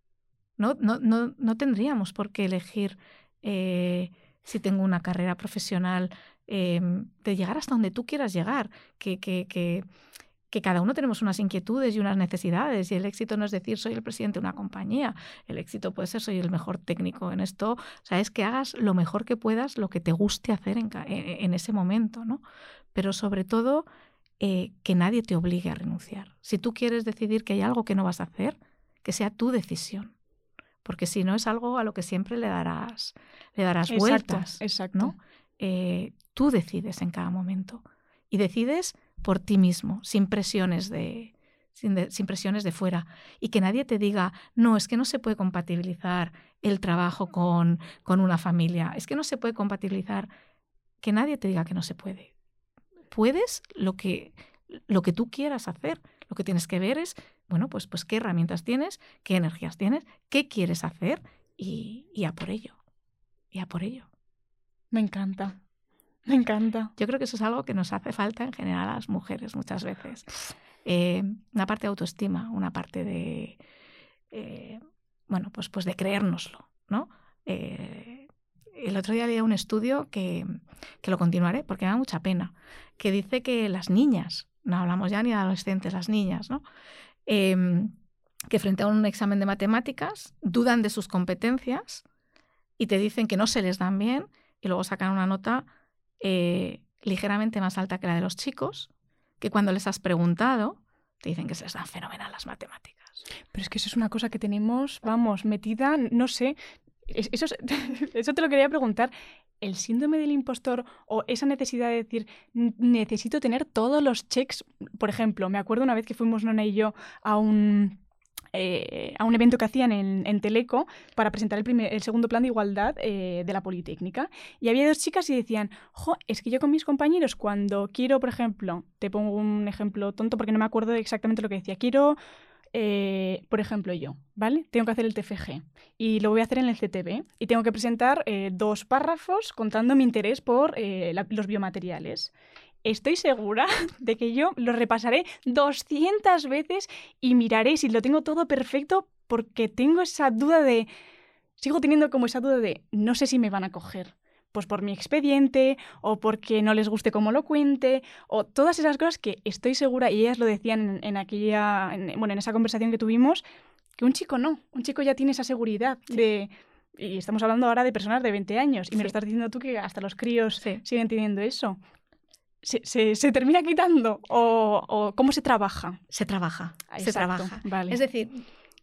No, no, no, no tendríamos por qué elegir eh, si tengo una carrera profesional eh, de llegar hasta donde tú quieras llegar, que, que, que, cada uno tenemos unas inquietudes y unas necesidades y el éxito no es decir soy el presidente de una compañía, el éxito puede ser soy el mejor técnico en esto, o sea, es que hagas lo mejor que puedas, lo que te guste hacer en, en ese momento, ¿no? Pero sobre todo eh, que nadie te obligue a renunciar. Si tú quieres decidir que hay algo que no vas a hacer, que sea tu decisión. Porque si no es algo a lo que siempre le darás, le darás exacto, vueltas. Exacto. ¿no? Eh, tú decides en cada momento. Y decides por ti mismo, sin presiones de, sin, de, sin, presiones de fuera. Y que nadie te diga, no, es que no se puede compatibilizar el trabajo con, con una familia. Es que no se puede compatibilizar. Que nadie te diga que no se puede puedes lo que, lo que tú quieras hacer. Lo que tienes que ver es, bueno, pues, pues qué herramientas tienes, qué energías tienes, qué quieres hacer y, y a por ello. Y a por ello. Me encanta. Me encanta. Yo creo que eso es algo que nos hace falta en general a las mujeres muchas veces. Eh, una parte de autoestima, una parte de, eh, bueno, pues, pues de creérnoslo, ¿no? Eh, el otro día leía un estudio que, que, lo continuaré porque me da mucha pena, que dice que las niñas, no hablamos ya ni de adolescentes, las niñas, ¿no? Eh, que frente a un examen de matemáticas dudan de sus competencias y te dicen que no se les dan bien y luego sacan una nota eh, ligeramente más alta que la de los chicos, que cuando les has preguntado te dicen que se les dan fenomenal las matemáticas. Pero es que eso es una cosa que tenemos, vamos, metida, no sé, eso, *laughs* eso, te lo quería preguntar. ¿El síndrome del impostor o esa necesidad de decir, necesito tener todos los checks? Por ejemplo, me acuerdo una vez que fuimos Nona y yo a un, eh, a un evento que hacían en, Teleco para presentar el, primer, el, segundo plan de igualdad eh, de la Politécnica. Y había dos chicas y decían, jo, es que yo con mis compañeros cuando quiero, por ejemplo, te pongo un ejemplo tonto porque no me acuerdo exactamente lo que decía, quiero eh, por ejemplo, yo, ¿vale? Tengo que hacer el TFG y lo voy a hacer en el CTV y tengo que presentar eh, dos párrafos contando mi interés por eh, los biomateriales. Estoy segura *laughs* de que yo lo repasaré 200 veces y miraré si lo tengo todo perfecto porque tengo esa duda de... Sigo teniendo como esa duda de no sé si me van a coger pues por mi expediente o porque no les guste cómo lo cuente o todas esas cosas que estoy segura y ellas lo decían en, en aquella en, bueno en esa conversación que tuvimos que un chico no un chico ya tiene esa seguridad sí. de y estamos hablando ahora de personas de 20 años y sí. me lo estás diciendo tú que hasta los críos sí. siguen teniendo eso se, termina quitando o, cómo se trabaja? Se trabaja, se trabaja. Vale. Es decir,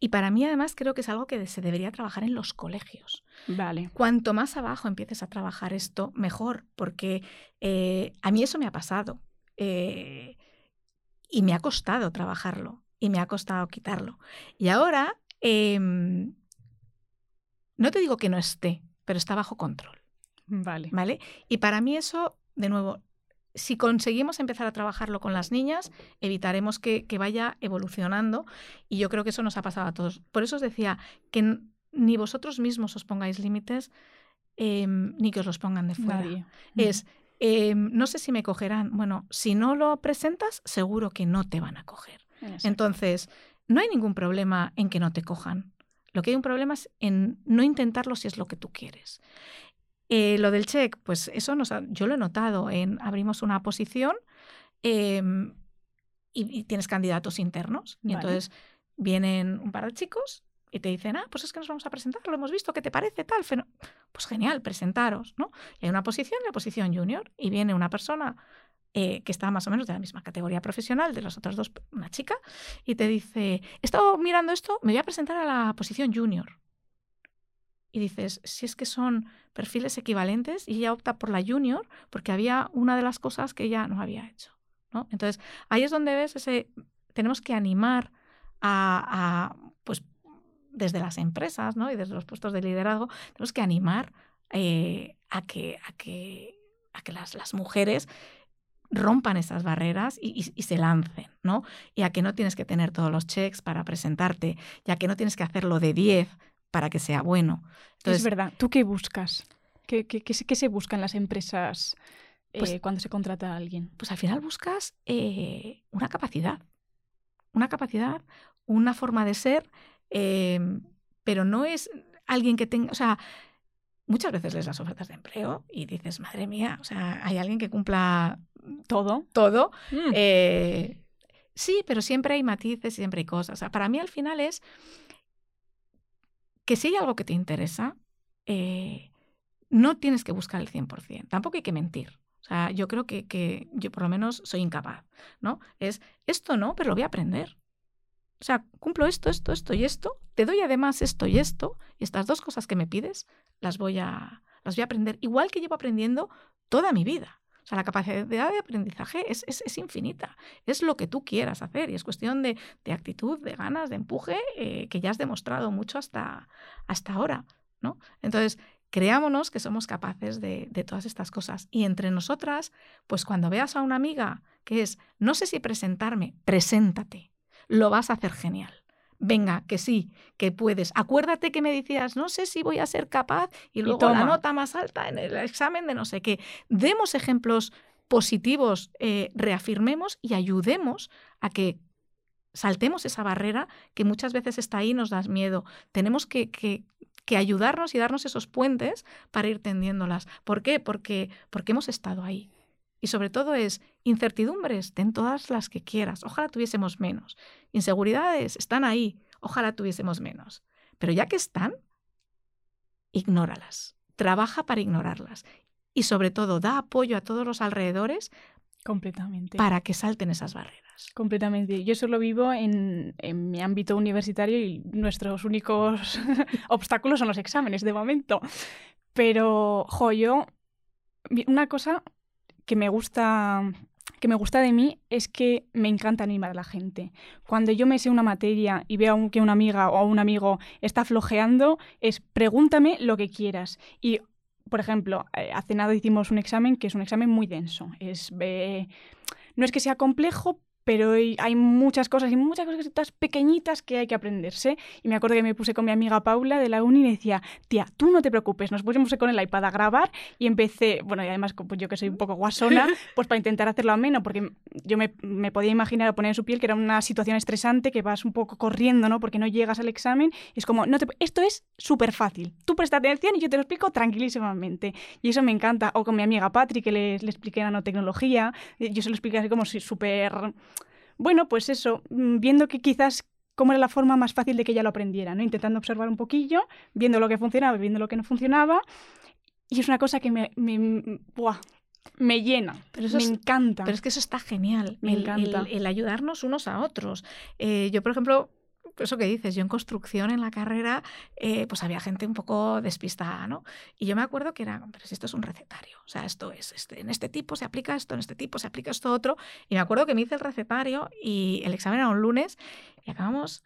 y para mí además creo que es algo que se debería trabajar en los colegios. Vale. Cuanto más abajo empieces a trabajar esto, mejor, porque eh, a mí eso me ha pasado. Eh, y me ha costado trabajarlo y me ha costado quitarlo. Y ahora, em, no te digo que no esté, pero está bajo control. Vale. ¿Vale? Y para mí eso, de nuevo, si conseguimos empezar a trabajarlo con las niñas, evitaremos que, vaya evolucionando y yo creo que eso nos ha pasado a todos. Por eso os decía que ni vosotros mismos os pongáis límites em, ni que os los pongan de fuera. Es, em, no sé si me cogerán. Bueno, si no lo presentas, seguro que no te van a coger. Entonces, no hay ningún problema en que no te cojan. Lo que hay un problema es en no intentarlo si es lo que tú quieres. Eh, lo del check, pues eso nos yo lo he notado. En, abrimos una posición em, y, tienes candidatos internos. Y entonces vienen un par de chicos y te dicen, ah, pues es que nos vamos a presentar, lo hemos visto, ¿qué te parece? Tal, pues genial, presentaros, ¿no? Y hay una posición, la posición junior, y viene una persona eh, que está más o menos de la misma categoría profesional de las otras dos, una chica, y te dice, he estado mirando esto, me voy a presentar a la posición junior y dices, si es que son perfiles equivalentes y ella opta por la junior porque había una de las cosas que ella no había hecho. ¿no? Entonces, ahí es donde ves ese, tenemos que animar a, pues, desde las empresas ¿no? y desde los puestos de liderazgo, tenemos que animar eh, a que, a que, a que las, las mujeres rompan esas barreras y, se lancen, ¿no? Y a que no tienes que tener todos los checks para presentarte, ya que no tienes que hacerlo de 10 para que sea bueno. Entonces, es verdad. ¿Tú qué buscas? ¿Qué, qué, se busca en las empresas pues eh, cuando se contrata a alguien? Pues al final buscas eh, una capacidad. Una capacidad, una forma de ser, em, pero no es alguien que tenga. O sea, muchas veces lees las ofertas de empleo y dices, madre mía, o sea, hay alguien que cumpla todo. Todo. Mm. Eh, sí, pero siempre hay matices, siempre hay cosas. O sea, para mí al final es que si hay algo que te interesa, eh, no tienes que buscar el 100%, tampoco hay que mentir. O sea, yo creo que, que, yo por lo menos soy incapaz, ¿no? Es esto no, pero lo voy a aprender. O sea, cumplo esto, esto, esto y esto, te doy además esto y esto, y estas dos cosas que me pides, las voy a, las voy a aprender, igual que llevo aprendiendo toda mi vida. O sea, la capacidad de aprendizaje es, es, infinita. Es lo que tú quieras hacer y es cuestión de, de actitud, de ganas, de empuje, eh, que ya has demostrado mucho hasta, hasta ahora. ¿no? Entonces, creámonos que somos capaces de, de, todas estas cosas. Y entre nosotras, pues cuando veas a una amiga que es, no sé si presentarme, preséntate. Lo vas a hacer genial venga, que sí, que puedes. Acuérdate que me decías, no sé si voy a ser capaz y luego la nota más alta en el examen de no sé qué. Demos ejemplos positivos, eh, reafirmemos y ayudemos a que saltemos esa barrera que muchas veces está ahí y nos da miedo. Tenemos que, que, que, ayudarnos y darnos esos puentes para ir tendiéndolas. ¿Por qué? Porque, porque hemos estado ahí. Y sobre todo es incertidumbres, ten todas las que quieras. Ojalá tuviésemos menos. Inseguridades están ahí. Ojalá tuviésemos menos. Pero ya que están, ignóralas. Trabaja para ignorarlas. Y sobre todo, da apoyo a todos los alrededores Completamente. Para que salten esas barreras. Completamente. Yo solo vivo en, en mi ámbito universitario y nuestros únicos *laughs* obstáculos son los exámenes de momento. Pero, jo, yo, una cosa que me gusta que me gusta de mí es que me encanta animar a la gente. Cuando yo me sé una materia y veo que una amiga o un amigo está flojeando, es pregúntame lo que quieras. Y, por ejemplo, eh, hace nada hicimos un examen que es un examen muy denso. Es, eh, no es que sea complejo, pero hay muchas cosas y muchas cosas pequeñitas que hay que aprenderse. Y me acuerdo que me puse con mi amiga Paula de la uni y decía, tía, tú no te preocupes, nos pusimos con el iPad a grabar y empecé, bueno, y además pues yo que soy un poco guasona, *laughs* pues para intentar hacerlo ameno, porque yo me, podía imaginar o poner en su piel que era una situación estresante, que vas un poco corriendo, ¿no? Porque no llegas al examen. Y es como, no te, esto es súper fácil. Tú presta atención y yo te lo explico tranquilísimamente. Y eso me encanta. O con mi amiga Patrick, que le, le expliqué nanotecnología, yo se lo expliqué así como súper bueno, pues eso, mm, viendo que quizás cómo era la forma más fácil de que ella lo aprendiera, ¿no? Intentando observar un poquillo, viendo lo que funcionaba, viendo lo que no funcionaba. Y es una cosa que me... me mm, me llena, pero eso me encanta. Pero es que eso está genial, me el, encanta. El, el, ayudarnos unos a otros. Eh, yo, por ejemplo, eso que dices, yo en construcción en la carrera, eh, pues había gente un poco despistada, ¿no? Y yo me acuerdo que era, pero si esto es un recetario, o sea, esto es, este, en este tipo se aplica esto, en este tipo se aplica esto otro. Y me acuerdo que me hice el recetario y el examen era un lunes y acabamos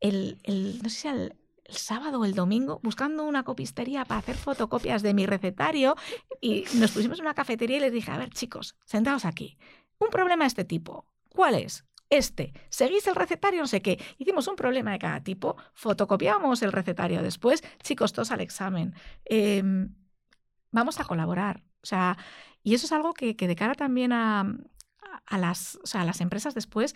el, el no sé si el, el sábado o el domingo buscando una copistería para hacer fotocopias de mi recetario y nos pusimos en una cafetería y les dije, a ver chicos, sentaos aquí, un problema de este tipo, ¿cuál es? Este, seguís el recetario, no sé qué. Hicimos un problema de cada tipo, fotocopiamos el recetario después, chicos, todos al examen. Eh, vamos a colaborar. O sea, y eso es algo que, que de cara también a, a, las, o sea, a las empresas después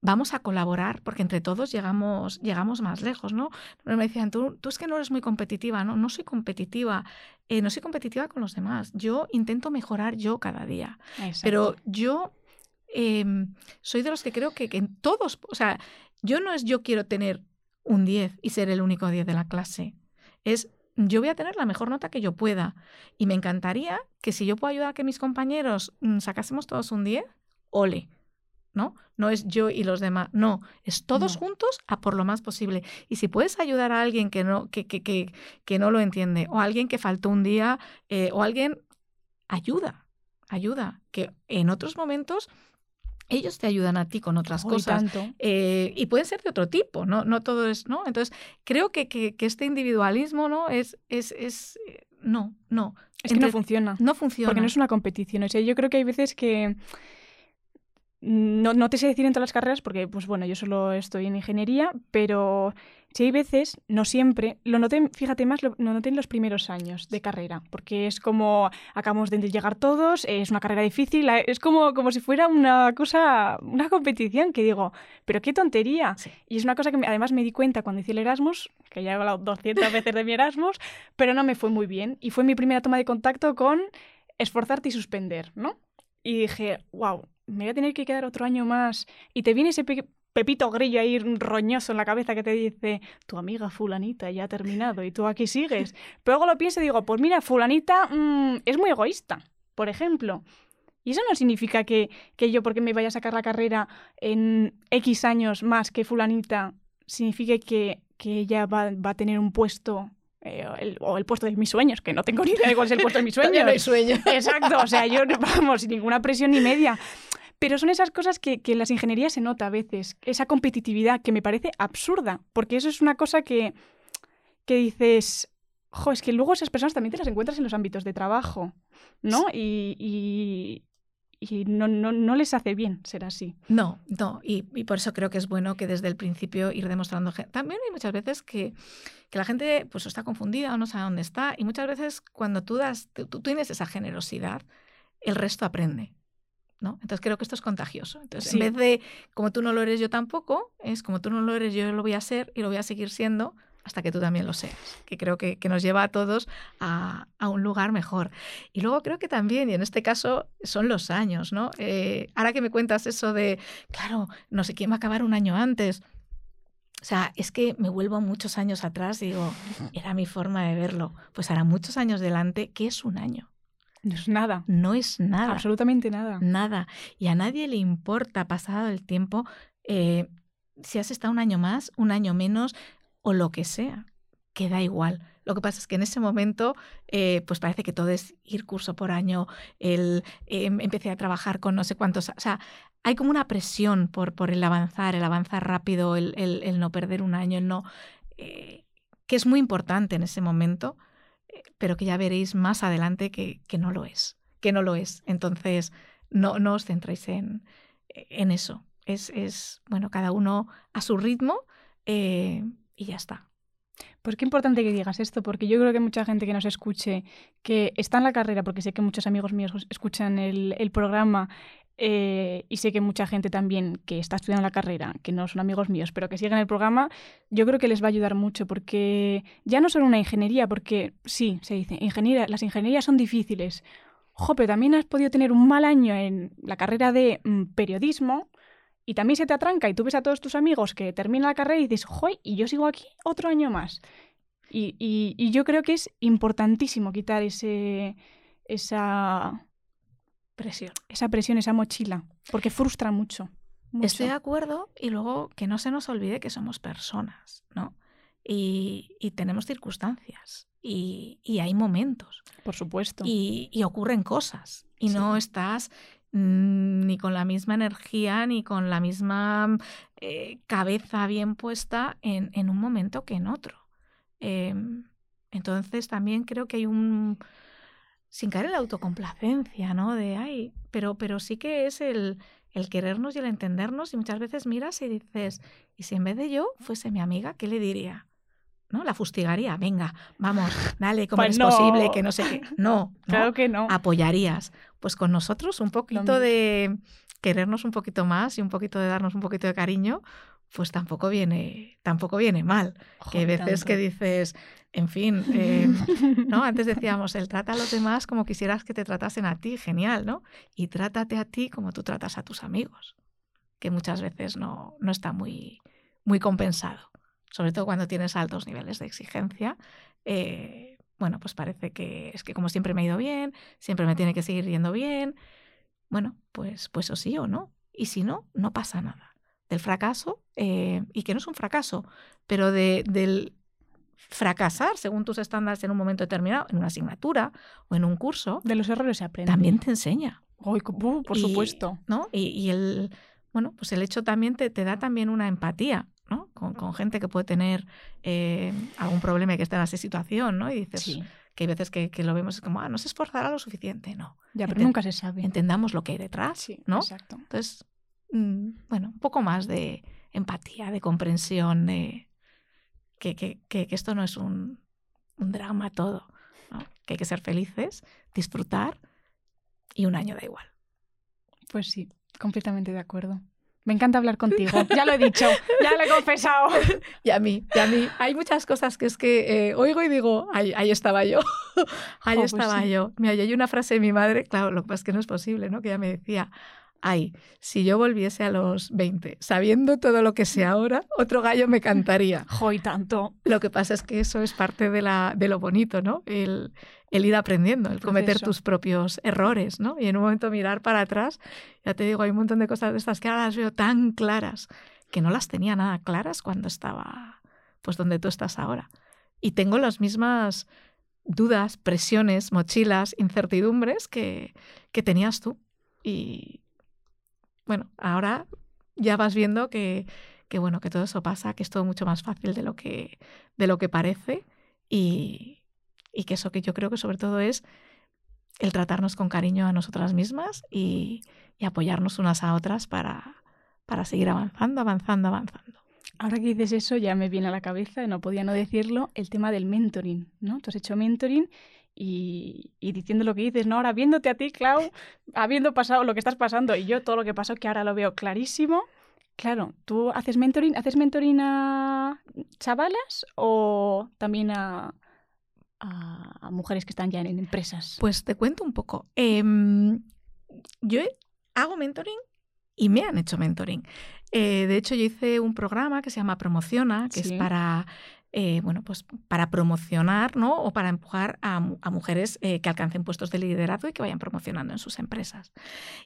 vamos a colaborar porque entre todos llegamos, llegamos más lejos, ¿no? Me decían, tú, tú es que no eres muy competitiva, ¿no? No soy competitiva, eh, no soy competitiva con los demás. Yo intento mejorar yo cada día. Exacto. Pero yo eh, soy de los que creo que, que, en todos, o sea, yo no es yo quiero tener un 10 y ser el único 10 de la clase. Es yo voy a tener la mejor nota que yo pueda. Y me encantaría que si yo puedo ayudar a que mis compañeros mmm, sacásemos todos un 10, ole. ¿no? No es yo y los demás, no, es todos no. juntos a por lo más posible. Y si puedes ayudar a alguien que no, que, que, que, que no lo entiende, o alguien que faltó un día, eh, o alguien, ayuda, ayuda, que en otros momentos ellos te ayudan a ti con otras oh, cosas. Y, eh, y, pueden ser de otro tipo, ¿no? No todo es, ¿no? Entonces, creo que, que, que este individualismo, ¿no? Es, es, es no, no. Es Entre, que no funciona. No funciona. Porque no es una competición. O sea, yo creo que hay veces que no, no, te sé decir en todas las carreras porque, pues bueno, yo solo estoy en ingeniería, pero sí hay veces, no siempre, lo noté, fíjate más, lo, lo noté en los primeros años de carrera, porque es como acabamos de llegar todos, es una carrera difícil, es como, como si fuera una cosa, una competición que digo, pero qué tontería. Sí. Y es una cosa que me, además me di cuenta cuando hice el Erasmus, que ya he hablado 200 veces de mi Erasmus, pero no me fue muy bien. Y fue mi primera toma de contacto con esforzarte y suspender, ¿no? Y dije, wow, me voy a tener que quedar otro año más. Y te viene ese pe pepito grillo ahí roñoso en la cabeza que te dice, tu amiga fulanita ya ha terminado y tú aquí sigues. *laughs* Pero luego lo pienso y digo, pues mira, fulanita mmm, es muy egoísta, por ejemplo. Y eso no significa que, que yo, porque me vaya a sacar la carrera en X años más que fulanita, signifique que, que ella va, va a tener un puesto eh, el, o el puesto de mis sueños, que no tengo ni idea de cuál es el puesto de mis *laughs* sueños. no hay sueño. *laughs* Exacto, o sea, yo, *laughs* vamos, sin ninguna presión ni media. Pero son esas cosas que, que, en las ingenierías se nota a veces, esa competitividad que me parece absurda, porque eso es una cosa que, que dices, jo, es que luego esas personas también te las encuentras en los ámbitos de trabajo, ¿no? Y, y, y no, no, no, les hace bien ser así. No, no, y, y, por eso creo que es bueno que desde el principio ir demostrando. También hay muchas veces que, que la gente pues está confundida o no sabe dónde está, y muchas veces cuando tú, das, tú, tú tienes esa generosidad, el resto aprende. ¿No? Entonces creo que esto es contagioso. Entonces, sí. en vez de como tú no lo eres, yo tampoco, es como tú no lo eres, yo lo voy a ser y lo voy a seguir siendo hasta que tú también lo seas, que creo que, que nos lleva a todos a, a, un lugar mejor. Y luego creo que también, y en este caso son los años, ¿no? Eh, ahora que me cuentas eso de, claro, no sé quién va a acabar un año antes. O sea, es que me vuelvo muchos años atrás y digo, era mi forma de verlo. Pues ahora muchos años delante, ¿qué es un año? No es nada. No es nada. Absolutamente nada. Nada. Y a nadie le importa, pasado el tiempo, eh, si has estado un año más, un año menos o lo que sea. Que da igual. Lo que pasa es que en ese momento, eh, pues parece que todo es ir curso por año, el, eh, empecé a trabajar con no sé cuántos. O sea, hay como una presión por, por el avanzar, el avanzar rápido, el, el, no perder un año, el no. Eh, que es muy importante en ese momento pero que ya veréis más adelante que, que, no lo es, que no lo es. Entonces, no, no os centréis en, en eso. Es, es, bueno, cada uno a su ritmo eh, y ya está. Pues qué importante que digas esto, porque yo creo que mucha gente que nos escuche, que está en la carrera, porque sé que muchos amigos míos escuchan el, programa, eh, y sé que mucha gente también que está estudiando la carrera, que no son amigos míos, pero que siguen el programa, yo creo que les va a ayudar mucho porque ya no solo una ingeniería, porque sí, se dice, ingeniería, las ingenierías son difíciles. Jo, pero también has podido tener un mal año en la carrera de mm, periodismo y también se te atranca y tú ves a todos tus amigos que terminan la carrera y dices, joy, y yo sigo aquí otro año más. Y, y, y yo creo que es importantísimo quitar ese, esa presión. Esa presión, esa mochila, porque frustra mucho. mucho. Estoy de acuerdo y luego que no se nos olvide que somos personas, ¿no? Y, y tenemos circunstancias y, y, hay momentos. Por supuesto. Y, y ocurren cosas y sí. no estás ni con la misma energía ni con la misma eh, cabeza bien puesta en, en, un momento que en otro. Eh, entonces también creo que hay un sin caer en la autocomplacencia, ¿no? De, ay, pero, pero sí que es el, el querernos y el entendernos y muchas veces miras y dices, ¿y si en vez de yo fuese mi amiga, qué le diría? ¿No? La fustigaría, venga, vamos, dale, ¿cómo Pues es no. posible? Que no sé qué. No, *laughs* ¿no? Claro que no. Apoyarías. Pues con nosotros un poquito de querernos un poquito más y un poquito de darnos un poquito de cariño, pues tampoco viene, tampoco viene mal. que hay veces tanto. que dices, en fin, eh, ¿no? Antes decíamos, el trata a los demás como quisieras que te tratasen a ti, genial, ¿no? Y trátate a ti como tú tratas a tus amigos, que muchas veces no, no está muy, muy compensado. Sobre todo cuando tienes altos niveles de exigencia. Eh, bueno, pues parece que es que como siempre me ha ido bien, siempre me tiene que seguir yendo bien. Bueno, pues, pues o sí o no. Y si no, no pasa nada. Del fracaso, eh, y que no es un fracaso, pero de, del fracasar según tus estándares en un momento determinado, en una asignatura o en un curso, de los errores se aprende. también te enseña. Por Y- supuesto. ¿no? Y, y el, bueno, pues el hecho también te, te da también una empatía, ¿no? Con, con gente que puede tener eh, algún problema y que esté en esa situación, ¿no? Y dices Sí. que hay veces que, que lo vemos como, ah, no se esforzará lo suficiente. No. Ya, pero Enten- nunca se sabe. Entendamos lo que hay detrás, Sí, ¿no? exacto. Entonces, mm, bueno, un poco más de empatía, de comprensión, de que, que- que- que esto no es un, un drama todo, ¿no? que hay que ser felices, disfrutar y un año da igual. Pues sí, completamente de acuerdo. Me encanta hablar contigo. *laughs* Ya lo he dicho, ya lo he confesado. Y a mí, y a mí, hay muchas cosas que es que eh, oigo y digo, ahí, ahí estaba yo, *laughs* ahí pues estaba sí. yo. Mira, y hay una frase de mi madre, claro, lo que pasa es que no es posible, ¿no? Que ella me decía, ay, si yo volviese a los 20, sabiendo todo lo que sé ahora, otro gallo me cantaría. Jo, y tanto. Lo que pasa es que eso es parte de, la, de lo bonito, ¿no? El, el ir aprendiendo, el cometer tus propios errores, ¿no? Y en un momento mirar para atrás, ya te digo, hay un montón de cosas de estas que ahora las veo tan claras, que no las tenía nada claras cuando estaba, pues donde tú estás ahora. Y tengo las mismas dudas, presiones, mochilas, incertidumbres que, que tenías tú. Y bueno, ahora ya vas viendo que, que bueno, que todo eso pasa, que es todo mucho más fácil de lo que, de lo que parece y, y que eso que yo creo que sobre todo es el tratarnos con cariño a nosotras mismas y, y apoyarnos unas a otras para, para seguir avanzando, avanzando, avanzando. Ahora que dices eso, ya me viene a la cabeza, no podía no decirlo, el tema del mentoring, ¿no? Tú has hecho mentoring y, y diciendo lo que dices, ¿no? Ahora viéndote a ti, Clau, habiendo pasado lo que estás pasando y yo todo lo que pasó, que ahora lo veo clarísimo. Claro, ¿tú haces mentoring? ¿Haces mentoring a chavalas o también a, a, a mujeres que están ya en empresas? Pues te cuento un poco. Em, yo hago mentoring y me han hecho mentoring. Eh, de hecho, yo hice un programa que se llama Promociona, que Sí. es para, eh, bueno, pues para promocionar, ¿no? O para empujar a, a mujeres eh, que alcancen puestos de liderazgo y que vayan promocionando en sus empresas.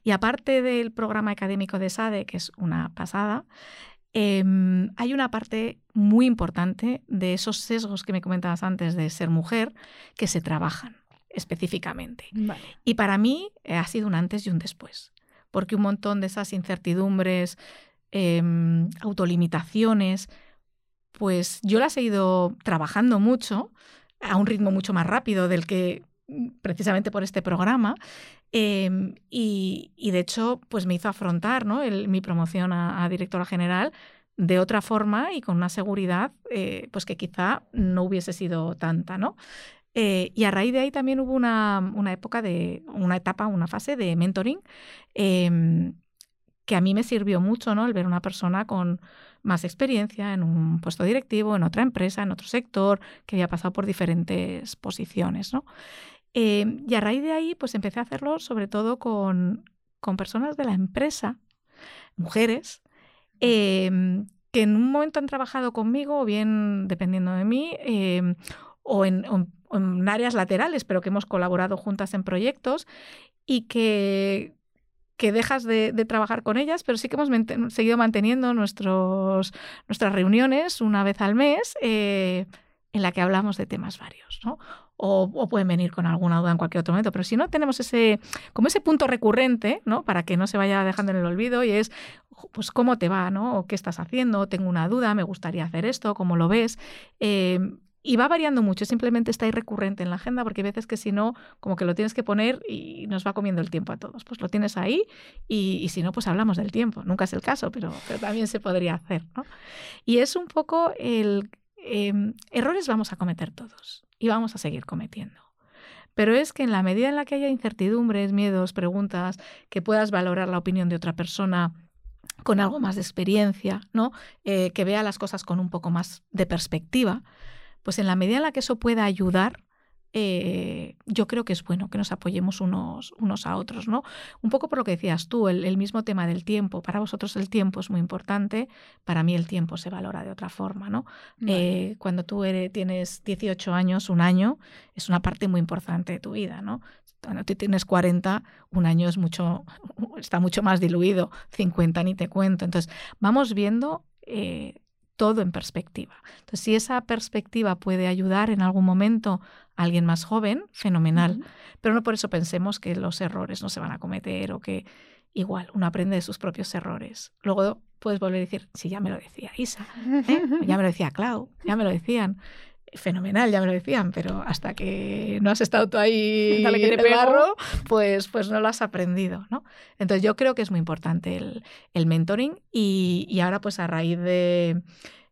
Y aparte del programa académico de SADE, que es una pasada, em, hay una parte muy importante de esos sesgos que me comentabas antes de ser mujer que se trabajan específicamente. Vale. Y para mí eh, ha sido un antes y un después, porque un montón de esas incertidumbres, em, autolimitaciones, pues yo las he ido trabajando mucho, a un ritmo mucho más rápido del que mm, precisamente por este programa. em, y, de hecho, pues me hizo afrontar ¿no? el- mi promoción a, directora general de otra forma y con una seguridad eh, pues que quizá no hubiese sido tanta, ¿no? Eh, y a raíz de ahí también hubo una, una época de, una etapa, una fase de mentoring eh, que a mí me sirvió mucho, ¿no? El ver una persona con más experiencia en un puesto directivo, en otra empresa, en otro sector, que había pasado por diferentes posiciones, ¿no? Eh, y a raíz de ahí, pues empecé a hacerlo sobre todo con, con personas de la empresa, mujeres, eh, que en un momento han trabajado conmigo, o bien dependiendo de mí, eh, o, en, o en- en áreas laterales, pero que hemos colaborado juntas en proyectos y que que dejas de, trabajar con ellas, pero sí que hemos seguido manteniendo nuestros, nuestras reuniones una vez al mes eh, en la que hablamos de temas varios, ¿no? O, pueden venir con alguna duda en cualquier otro momento, pero si no tenemos ese, como ese punto recurrente, ¿no? Para que no se vaya dejando en el olvido y es, pues, ¿cómo te va, ¿no? O qué estás haciendo, tengo una duda, me gustaría hacer esto, ¿cómo lo ves? Eh, y va variando mucho, simplemente está ahí recurrente en la agenda, porque hay veces que si no, como que lo tienes que poner y nos va comiendo el tiempo a todos. Pues lo tienes ahí y, si no, pues hablamos del tiempo. Nunca es el caso, pero, también se podría hacer. ¿no? Y es un poco el... Em, errores vamos a cometer todos y vamos a seguir cometiendo. Pero es que en la medida en la que haya incertidumbres, miedos, preguntas, que puedas valorar la opinión de otra persona, con algo más de experiencia, ¿no? Eh, que vea las cosas con un poco más de perspectiva, pues en la medida en la que eso pueda ayudar, eh, yo creo que es bueno que nos apoyemos unos, unos a otros, ¿no? Un poco por lo que decías tú, el, mismo tema del tiempo. Para vosotros el tiempo es muy importante, para mí el tiempo se valora de otra forma, ¿no? Eh, cuando tú eres, tienes 18 años, un año, es una parte muy importante de tu vida, ¿no? Cuando tú tienes 40, un año es mucho, está mucho más diluido, 50 ni te cuento. Entonces, vamos viendo eh, todo en perspectiva. Entonces, si esa perspectiva puede ayudar en algún momento a alguien más joven, fenomenal. Pero no por eso pensemos que los errores no se van a cometer o que igual uno aprende de sus propios errores. Luego puedes volver a decir, sí, ya me lo decía Isa, ¿eh? *laughs* ya me lo decía Clau, ya me lo decían fenomenal, ya me lo decían, pero hasta que no has estado tú ahí *laughs* en el barro, pues, pues no lo has aprendido, ¿no? Entonces yo creo que es muy importante el, mentoring y, ahora pues a raíz de,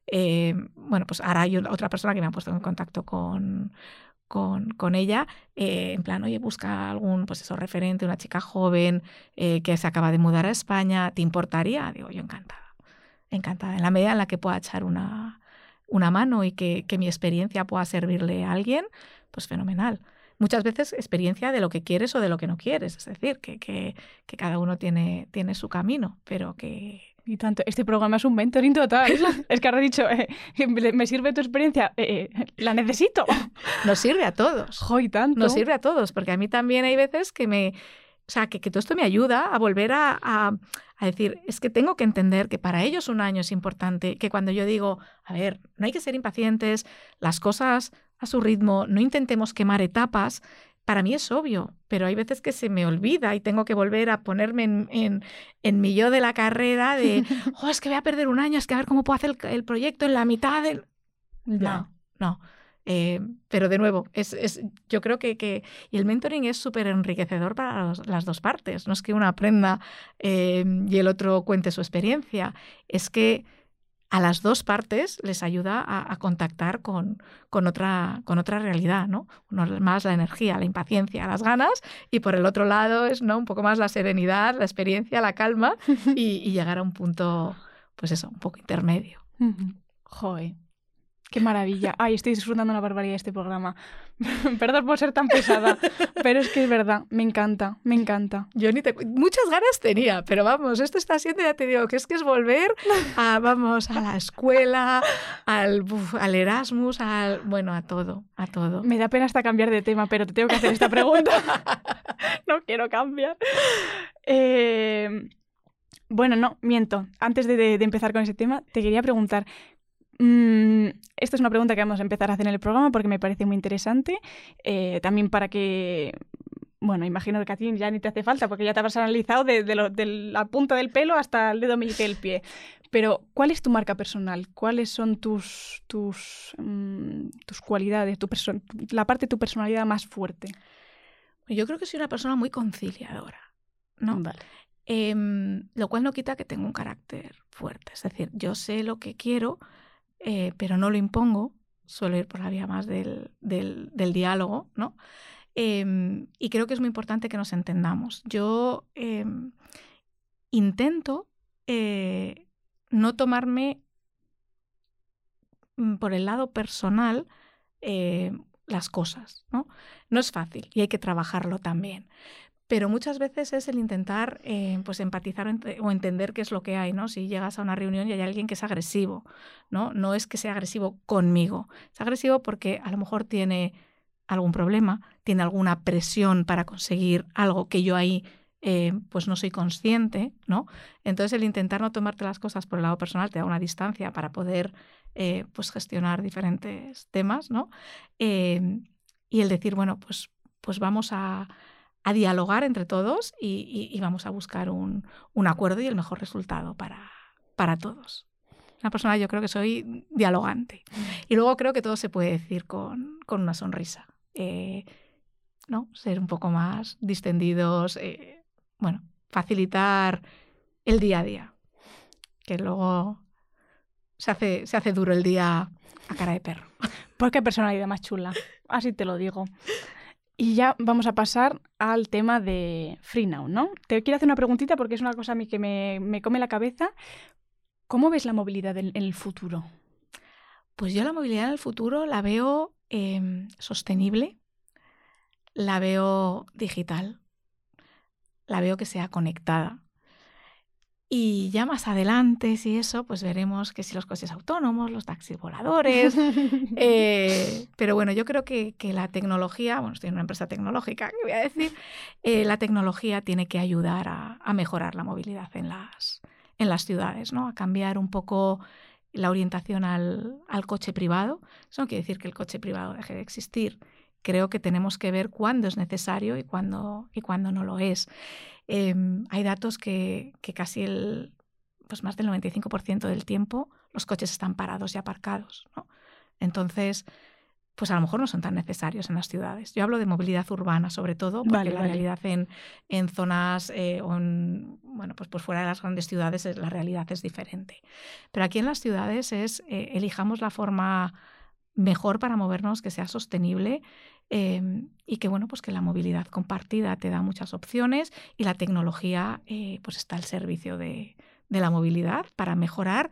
eh, bueno, pues ahora hay otra persona que me ha puesto en contacto con, con, ella, eh, en plan, oye, busca algún, pues eso, referente, una chica joven eh, que se acaba de mudar a España, ¿te importaría? Digo, yo encantada, encantada, en la medida en la que pueda echar una, una mano y que, mi experiencia pueda servirle a alguien, pues fenomenal. Muchas veces experiencia de lo que quieres o de lo que no quieres, es decir, que, que, cada uno tiene, tiene su camino, pero que, y tanto, este programa es un mentoring total. *laughs* *laughs* es que ahora he dicho, eh, me sirve tu experiencia, eh, eh, la necesito. Nos sirve a todos. Joy, tanto. Nos sirve a todos, porque a mí también hay veces que me, o sea, que, que todo esto me ayuda a volver a, a, decir, es que tengo que entender que para ellos un año es importante, que cuando yo digo, a ver, no hay que ser impacientes, las cosas a su ritmo, no intentemos quemar etapas, para mí es obvio, pero hay veces que se me olvida y tengo que volver a ponerme en, en, en mi yo de la carrera de, *laughs* oh, es que voy a perder un año, es que a ver cómo puedo hacer el, proyecto en la mitad del... No, no. Eh, pero de nuevo, es, es yo creo que, que, y el mentoring es súper enriquecedor para las dos partes. No es que uno aprenda eh, y el otro cuente su experiencia, es que a las dos partes les ayuda a, contactar con, con, otra, con otra realidad, ¿no? Uno más la energía, la impaciencia, las ganas, y por el otro lado es ¿no? un poco más la serenidad, la experiencia, la calma *laughs* y, llegar a un punto, pues eso, un poco intermedio. Joder. Qué maravilla. Ay, estoy disfrutando una barbaridad de este programa. *laughs* Perdón por ser tan pesada, pero es que es verdad, me encanta, me encanta. Yo ni te... Muchas ganas tenía, pero vamos, esto está siendo, ya te digo, que es que es volver a, vamos, a la escuela, al, al Erasmus, al, bueno, a todo, a todo. Me da pena hasta cambiar de tema, pero te tengo que hacer esta pregunta. *laughs* no quiero cambiar. Eh, bueno, no, miento. Antes de, empezar con ese tema, te quería preguntar, Mm, esta es una pregunta que vamos a empezar a hacer en el programa porque me parece muy interesante. Eh, también para que, bueno, imagino que a ti ya ni te hace falta porque ya te habrás analizado de, la punta del pelo hasta el dedo meñique del pie. Pero, ¿cuál es tu marca personal? ¿Cuáles son tus, tus, mm, tus cualidades, tu la parte de tu personalidad más fuerte? Yo creo que soy una persona muy conciliadora, ¿no? Em, lo cual no quita que tengo un carácter fuerte. Es decir, yo sé lo que quiero, eh, pero no lo impongo, suelo ir por la vía más del, del, diálogo, ¿no? Em, y creo que es muy importante que nos entendamos. Yo em, intento eh, no tomarme mm, por el lado personal eh, las cosas, ¿no? No es fácil y hay que trabajarlo también pero muchas veces es el intentar eh, pues empatizar o entender qué es lo que hay, ¿no? Si llegas a una reunión y hay alguien que es agresivo, ¿no? No es que sea agresivo conmigo, es agresivo porque a lo mejor tiene algún problema, tiene alguna presión para conseguir algo que yo ahí eh, pues no soy consciente, ¿no? Entonces el intentar no tomarte las cosas por el lado personal te da una distancia para poder eh, pues gestionar diferentes temas, ¿no? Y el decir, bueno, pues, pues vamos a, dialogar entre todos y, vamos a buscar un, acuerdo y el mejor resultado para, para todos. Una persona yo creo que soy dialogante. Mm. Y luego creo que todo se puede decir con, una sonrisa. ¿no? Ser un poco más distendidos, bueno, facilitar el día a día. Que luego se hace, se hace duro el día a cara de perro. Pues qué personalidad más chula, así te lo digo. Y ya vamos a pasar al tema de Free Now, ¿no? Te quiero hacer una preguntita porque es una cosa a mí que me, come la cabeza. ¿Cómo ves la movilidad en, el futuro? Pues yo la movilidad en el futuro la veo em, sostenible, la veo digital, la veo que sea conectada. Y ya más adelante, si eso, pues veremos que si los coches autónomos, los taxis voladores. *laughs* Eh, pero bueno, yo creo que, la tecnología, bueno, estoy en una empresa tecnológica, ¿qué voy a decir? Eh, la tecnología tiene que ayudar a, mejorar la movilidad en las, en las ciudades, ¿no? A cambiar un poco la orientación al, al coche privado. Eso no quiere decir que el coche privado deje de existir, creo que tenemos que ver cuándo es necesario y cuándo, y cuándo no lo es. Em, hay datos que, casi el, pues más del 95% del tiempo los coches están parados y aparcados. Entonces, pues a lo mejor no son tan necesarios en las ciudades. Yo hablo de movilidad urbana, sobre todo, porque la realidad en, en zonas eh, o bueno, pues, pues fuera de las grandes ciudades la realidad es diferente. Pero aquí en las ciudades es eh, elijamos la forma mejor para movernos, que sea sostenible Em, y que bueno, pues que la movilidad compartida te da muchas opciones y la tecnología eh, pues está al servicio de, la movilidad para mejorar,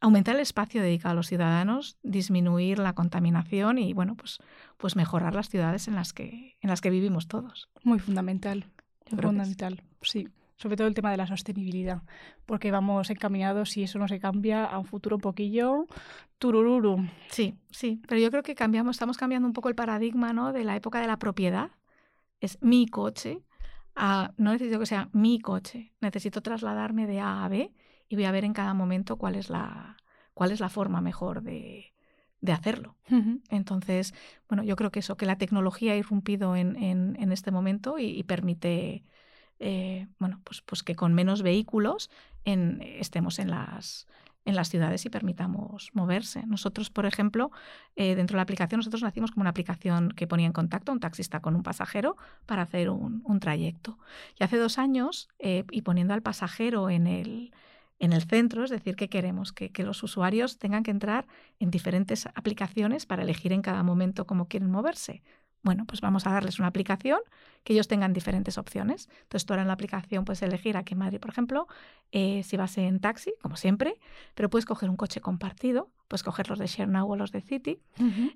aumentar el espacio dedicado a los ciudadanos, disminuir la contaminación y bueno, pues, pues mejorar las ciudades en las que, en las que vivimos todos. Muy fundamental. fundamental, sí sobre todo el tema de la sostenibilidad, porque vamos encaminados, si eso no se cambia, a un futuro un poquillo turururu. Sí, sí, pero yo creo que cambiamos, estamos cambiando un poco el paradigma ¿no? de la época de la propiedad. Es mi coche, no necesito que sea mi coche, necesito trasladarme de A a B y voy a ver en cada momento cuál es la, cuál es la forma mejor de, de hacerlo. Entonces, bueno, yo creo que eso, que la tecnología ha irrumpido en, en, este momento y permite eh, bueno, pues, pues que con menos vehículos estemos en las, en las ciudades y permitamos moverse. Nosotros, por ejemplo, eh, dentro de la aplicación, nosotros nacimos como una aplicación que ponía en contacto a un taxista con un pasajero para hacer un, trayecto. Y hace dos años, eh, y poniendo al pasajero en el, en el centro, es decir, que queremos que, que, los usuarios tengan que entrar en diferentes aplicaciones para elegir en cada momento cómo quieren moverse. Bueno, pues vamos a darles una aplicación que ellos tengan diferentes opciones. Entonces tú ahora en la aplicación puedes elegir aquí en Madrid, por ejemplo, eh, si vas en taxi, como siempre, pero puedes coger un coche compartido, puedes coger los de ShareNow o los de City,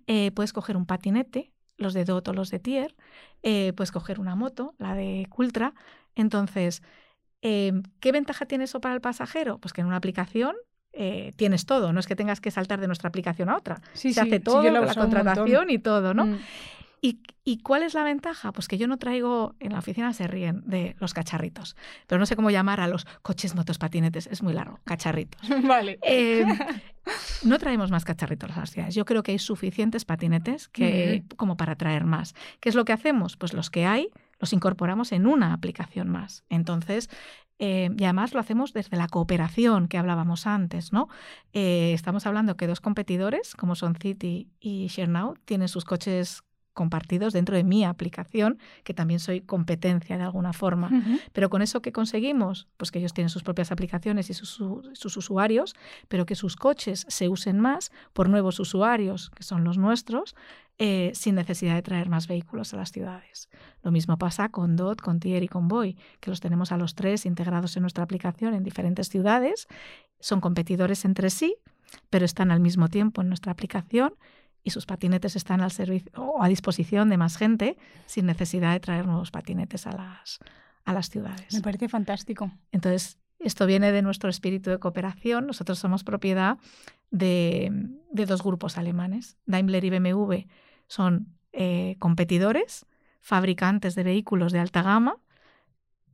eh, puedes coger un patinete, los de DOT o los de Tier, eh, puedes coger una moto, la de Cultra. Entonces, ¿qué ventaja tiene eso para el pasajero? Pues que en una aplicación tienes todo, no es que tengas que saltar de nuestra aplicación a otra. Se hace todo, la contratación y todo, ¿no? Mm. ¿Y, cuál es la ventaja? Pues que yo no traigo, en la oficina se ríen de los cacharritos, pero no sé cómo llamar a los coches, motos, patinetes, es muy largo, cacharritos. *laughs* Vale. Eh, *laughs* no traemos más cacharritos a las ciudades. Yo creo que hay suficientes patinetes que, como para traer más. ¿Qué es lo que hacemos? Pues los que hay los incorporamos en una aplicación más. Entonces, eh, y además lo hacemos desde la cooperación que hablábamos antes, ¿no? Eh, estamos hablando que dos competidores, como son City y ShareNow, tienen sus coches compartidos dentro de mi aplicación, que también soy competencia de alguna forma. Pero con eso que conseguimos, pues que ellos tienen sus propias aplicaciones y sus, usuarios, pero que sus coches se usen más por nuevos usuarios, que son los nuestros, eh, sin necesidad de traer más vehículos a las ciudades. Lo mismo pasa con DOT, con Tier y con Boy, que los tenemos a los tres integrados en nuestra aplicación en diferentes ciudades, son competidores entre sí, pero están al mismo tiempo en nuestra aplicación y sus patinetes están al servicio o a disposición de más gente sin necesidad de traer nuevos patinetes a las, a las ciudades. Me parece fantástico. Entonces, esto viene de nuestro espíritu de cooperación. Nosotros somos propiedad de, de dos grupos alemanes. Daimler y BMW son eh, competidores, fabricantes de vehículos de alta gama,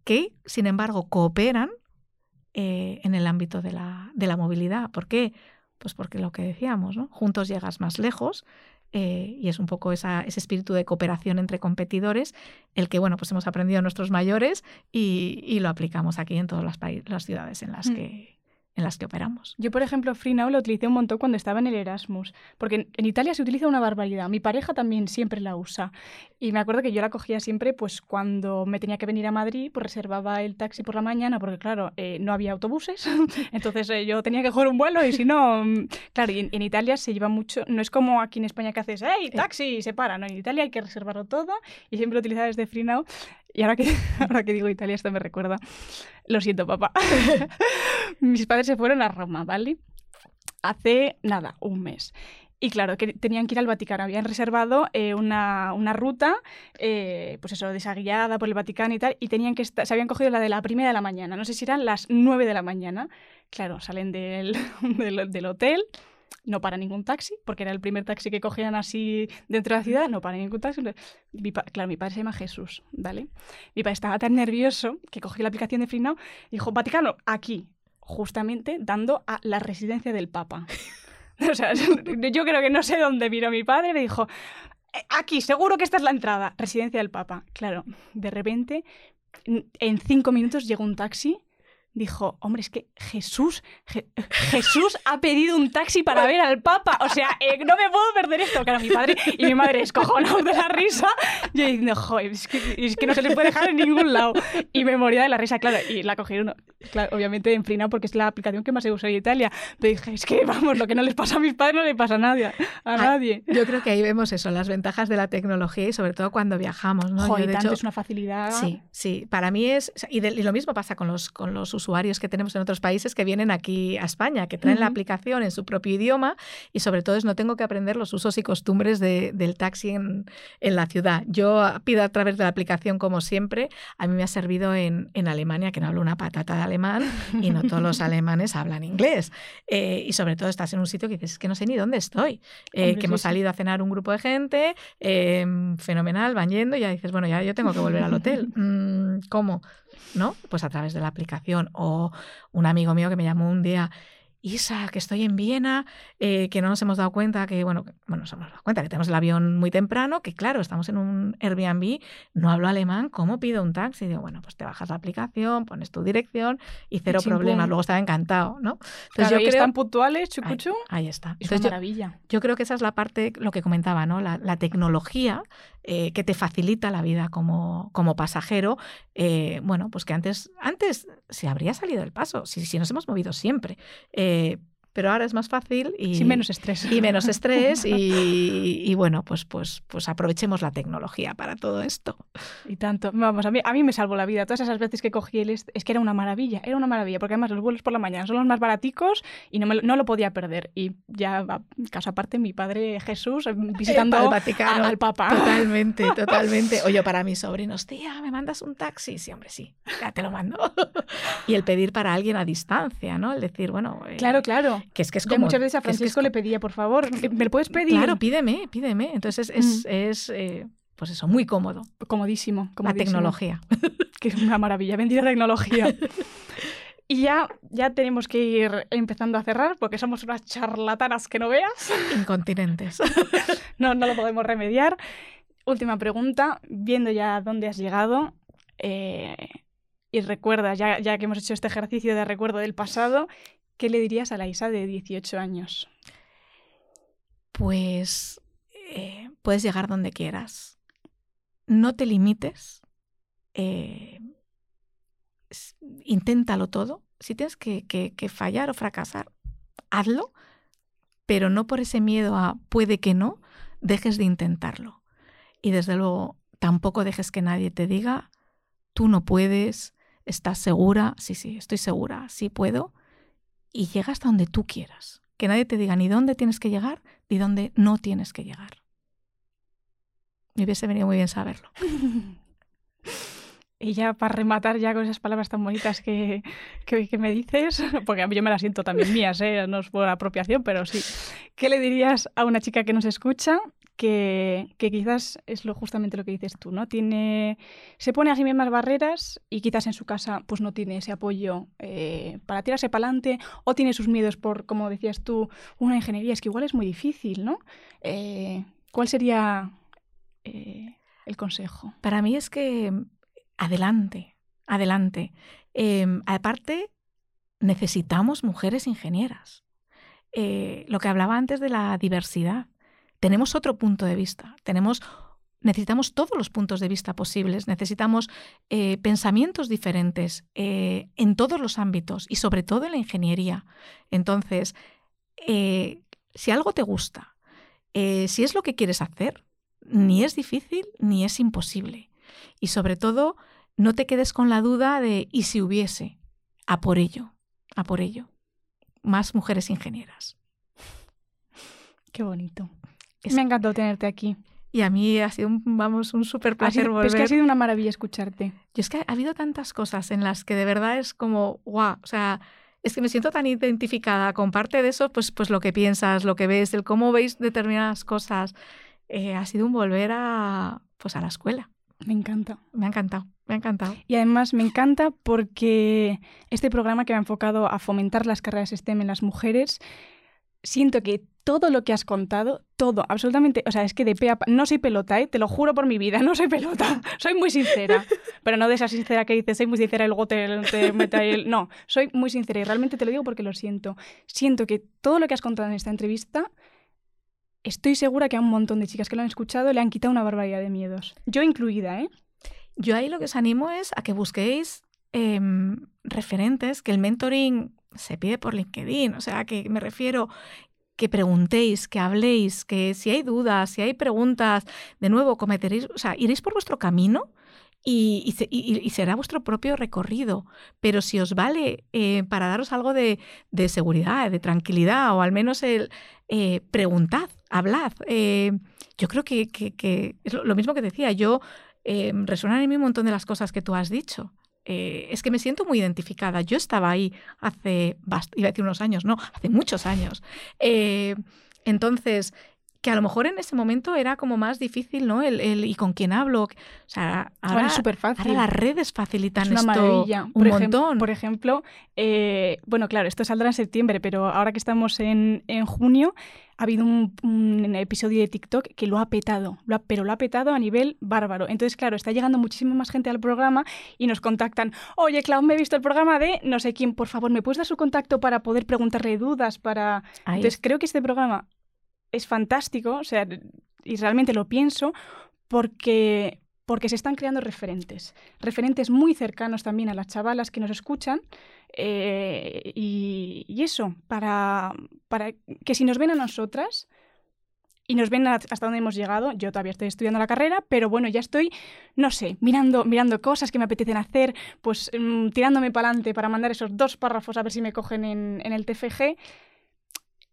que, sin embargo, cooperan eh, en el ámbito de la, de la, movilidad. ¿Por qué? Pues porque lo que decíamos, ¿no? juntos llegas más lejos. Eh, y es un poco ese espíritu de cooperación entre competidores, el que bueno, pues hemos aprendido nuestros mayores y, lo aplicamos aquí en todas las, las ciudades en las mm. que, en las que operamos. Yo, por ejemplo, FreeNow lo utilicé un montón cuando estaba en el Erasmus, porque en Italia se utiliza una barbaridad. Mi pareja también siempre la usa. Y me acuerdo que yo la cogía siempre pues cuando me tenía que venir a Madrid, pues reservaba el taxi por la mañana, porque claro, eh, no había autobuses, *laughs* entonces eh, yo tenía que coger un vuelo y si no, mm, claro, y en, Italia se lleva mucho, no es como aquí en España que haces, ¡hey, taxi! Y se para, no, en Italia hay que reservarlo todo y siempre utilizaba desde FreeNow. Y ahora que, *laughs* ahora que digo Italia, esto me recuerda. Lo siento, papá. *laughs* Mis padres se fueron a Roma, ¿vale? Hace nada, un mes. Y claro, que tenían que ir al Vaticano. Habían reservado eh, una, una, ruta, eh, pues eso, desaguiada por el Vaticano y tal, y tenían que se habían cogido la de la primera de la mañana. No sé si eran las nueve de la mañana. Claro, salen del, *laughs* del, del hotel, no para ningún taxi, porque era el primer taxi que cogían así dentro de la ciudad, no para ningún taxi. claro, mi padre se llama Jesús, ¿vale? Mi padre estaba tan nervioso que cogió la aplicación de FreeNow y dijo, Vaticano, aquí, justamente dando a la residencia del Papa. *laughs* o sea, *laughs* yo creo que no sé dónde vino mi padre, me dijo, eh, aquí, seguro que esta es la entrada, residencia del Papa. Claro, de repente, en cinco minutos llegó un taxi dijo, hombre, es que Jesús, Jesús ha pedido un taxi para ver al Papa. O sea, eh, no me puedo perder esto. Claro, mi padre y mi madre escojonados de la risa. Yo diciendo, joder, es que, es que, no se le puede dejar en ningún lado. Y me moría de la risa, claro. Y la cogieron, claro, obviamente en Frina porque es la aplicación que más se usa en Italia. Pero dije, es que vamos, lo que no les pasa a mis padres no le pasa a nadie. A nadie. Yo creo que ahí vemos eso, las ventajas de la tecnología y sobre todo cuando viajamos. ¿no? Joder, tanto es una facilidad. Sí, sí. Para mí es. Y, y, lo mismo pasa con los, con los usuarios usuarios que tenemos en otros países que vienen aquí a España, que traen la aplicación en su propio idioma y sobre todo es no tengo que aprender los usos y costumbres del taxi en, la ciudad. Yo pido a través de la aplicación como siempre. A mí me ha servido en, Alemania, que no hablo una patata de alemán y no todos los *laughs* alemanes hablan inglés. Eh, y sobre todo estás en un sitio que dices, es que no sé ni dónde estoy. Eh, que hemos salido a cenar un grupo de gente, em, fenomenal, van yendo y ya dices, bueno, ya yo tengo que volver al hotel. *laughs* Mm, ¿Cómo? ¿No? Pues a través de la aplicación. O un amigo mío que me llamó un día Isa, que estoy en Viena, eh, que no nos hemos dado cuenta que, bueno, bueno, nos hemos dado cuenta que tenemos el avión muy temprano, que claro, estamos en un Airbnb, no hablo alemán, ¿cómo pido un taxi? Y digo, bueno, pues te bajas la aplicación, pones tu dirección y cero problemas. Luego estaba encantado, ¿no? Entonces yo creo... están puntuales, chucuchu. Ahí, está. Es una maravilla. Yo, creo que esa es la parte, lo que comentaba, ¿no? La, tecnología eh, que te facilita la vida como, como pasajero. Eh, bueno, pues que antes, antes se habría salido el paso, si, si nos hemos movido siempre. Eh, pero ahora es más fácil y menos estrés. y menos estrés *laughs* y, bueno pues pues pues aprovechemos la tecnología para todo esto. Y tanto. Vamos a mí a mí me salvó la vida. Todas esas veces que cogí el es que era una maravilla era una maravilla porque además los vuelos por la mañana son los más baraticos y no, no lo podía perder. Y ya caso aparte mi padre Jesús eh, visitando al Vaticano al Papa. totalmente *laughs* totalmente. Oye para mis sobrinos tía me mandas un taxi sí hombre sí ya te lo mando. *laughs* Y el pedir para alguien a distancia no el decir bueno eh, claro claro que es que es como... muchas veces a Francisco le pedía, por favor, ¿me lo puedes pedir? Claro, pídeme, pídeme. Entonces es, es, eh, pues eso, muy cómodo. Comodísimo. La tecnología. *laughs* que es una maravilla, bendita tecnología. *laughs* Y ya, ya tenemos que ir empezando a cerrar porque somos unas charlatanas que no veas. Incontinentes. *laughs* no, no lo podemos remediar. Última pregunta, viendo ya dónde has llegado eh, y recuerdas, ya, ya que hemos hecho este ejercicio de recuerdo del pasado, ¿Qué le dirías a la Isa de 18 años? Pues eh, puedes llegar donde quieras. No te limites. Eh, inténtalo todo. Si tienes que, que, fallar o fracasar, hazlo, pero no por ese miedo a puede que no, dejes de intentarlo. Y desde luego, tampoco dejes que nadie te diga, tú no puedes, estás segura, sí, sí, estoy segura, sí puedo, y llega hasta donde tú quieras. Que nadie te diga ni dónde tienes que llegar ni dónde no tienes que llegar. Me hubiese venido muy bien saberlo. *laughs* Y ya para rematar ya con esas palabras tan bonitas que, que, me dices, *laughs* porque yo me las siento también mías, ¿eh? no es por apropiación, pero sí. ¿Qué le dirías a una chica que nos escucha que, quizás es lo, justamente lo que dices tú, ¿no? Tiene, se pone a sí mismas barreras y quizás en su casa pues no tiene ese apoyo eh, para tirarse para adelante o tiene sus miedos por, como decías tú, una ingeniería. Es que igual es muy difícil, ¿no? Eh, ¿Cuál sería eh, el consejo? Para mí es que adelante, adelante. Em, aparte, necesitamos mujeres ingenieras. lo que hablaba antes de la diversidad tenemos otro punto de vista, tenemos necesitamos todos los puntos de vista posibles, necesitamos eh, pensamientos diferentes eh, en todos los ámbitos y sobre todo en la ingeniería. Entonces, eh, si algo te gusta, si es lo que quieres hacer, ni es difícil ni es imposible. Y sobre todo, no te quedes con la duda de ¿y si hubiese? A por ello, a por ello. Más mujeres ingenieras. Qué bonito. Me ha encantado tenerte aquí. Y a mí ha sido un, vamos, un súper placer volver. Es que ha sido una maravilla escucharte. Yo es que ha habido tantas cosas en las que de verdad es como, guau, o sea, es que me siento tan identificada con parte de eso, pues, pues lo que piensas, lo que ves, el cómo veis determinadas cosas. Eh, ha sido un volver a, pues a la escuela. Me encanta. Me ha encantado, me ha encantado. Y además me encanta porque este programa que va enfocado a fomentar las carreras STEM en las mujeres, siento que todo lo que has contado, todo, absolutamente, o sea, es que de pe no soy pelota, ¿eh? te lo juro por mi vida, *laughs* no soy pelota, soy muy sincera, pero no de esa sincera que dices, soy muy sincera y luego te, te mete el... No, soy muy sincera y realmente te lo digo porque lo siento. Siento que todo lo que has contado en esta entrevista, estoy segura que a un montón de chicas que lo han escuchado le han quitado una barbaridad de miedos, yo incluida, ¿eh? Yo ahí lo que os animo es a que busquéis em, referentes, que el mentoring se pide por LinkedIn, o sea, que me refiero que preguntéis, que habléis, que si hay dudas, si hay preguntas, de nuevo cometeréis, o sea, iréis por vuestro camino y, será vuestro propio recorrido. Pero si os vale eh, para daros algo de, seguridad, de tranquilidad, o al menos el eh, preguntad, hablad. Eh, yo creo que, es lo mismo que decía, yo resuenan en mí un montón de las cosas que tú has dicho. Eh, es que me siento muy identificada. Yo estaba ahí hace, iba a decir unos años, no, hace muchos años. Eh, entonces, que a lo mejor en ese momento era como más difícil, ¿no? El, el y con quién hablo. O sea, ahora, es súper fácil. las redes facilitan es una esto maravilla. un por montón. por ejemplo, eh, bueno, claro, esto saldrá en septiembre, pero ahora que estamos en, en junio, ha habido un, episodio de TikTok que lo ha petado, lo pero lo ha petado a nivel bárbaro. Entonces, claro, está llegando muchísima más gente al programa y nos contactan. Oye, Clau, me he visto el programa de no sé quién, por favor, ¿me puedes dar su contacto para poder preguntarle dudas? Para... Entonces, creo que este programa es fantástico, o sea, y realmente lo pienso, porque, porque se están creando referentes, referentes muy cercanos también a las chavalas que nos escuchan. Eh, y, eso, para, para que si nos ven a nosotras y nos ven hasta dónde hemos llegado, yo todavía estoy estudiando la carrera, pero bueno, ya estoy, no sé, mirando, mirando cosas que me apetecen hacer, pues mm, tirándome para adelante para mandar esos dos párrafos a ver si me cogen en, en el TFG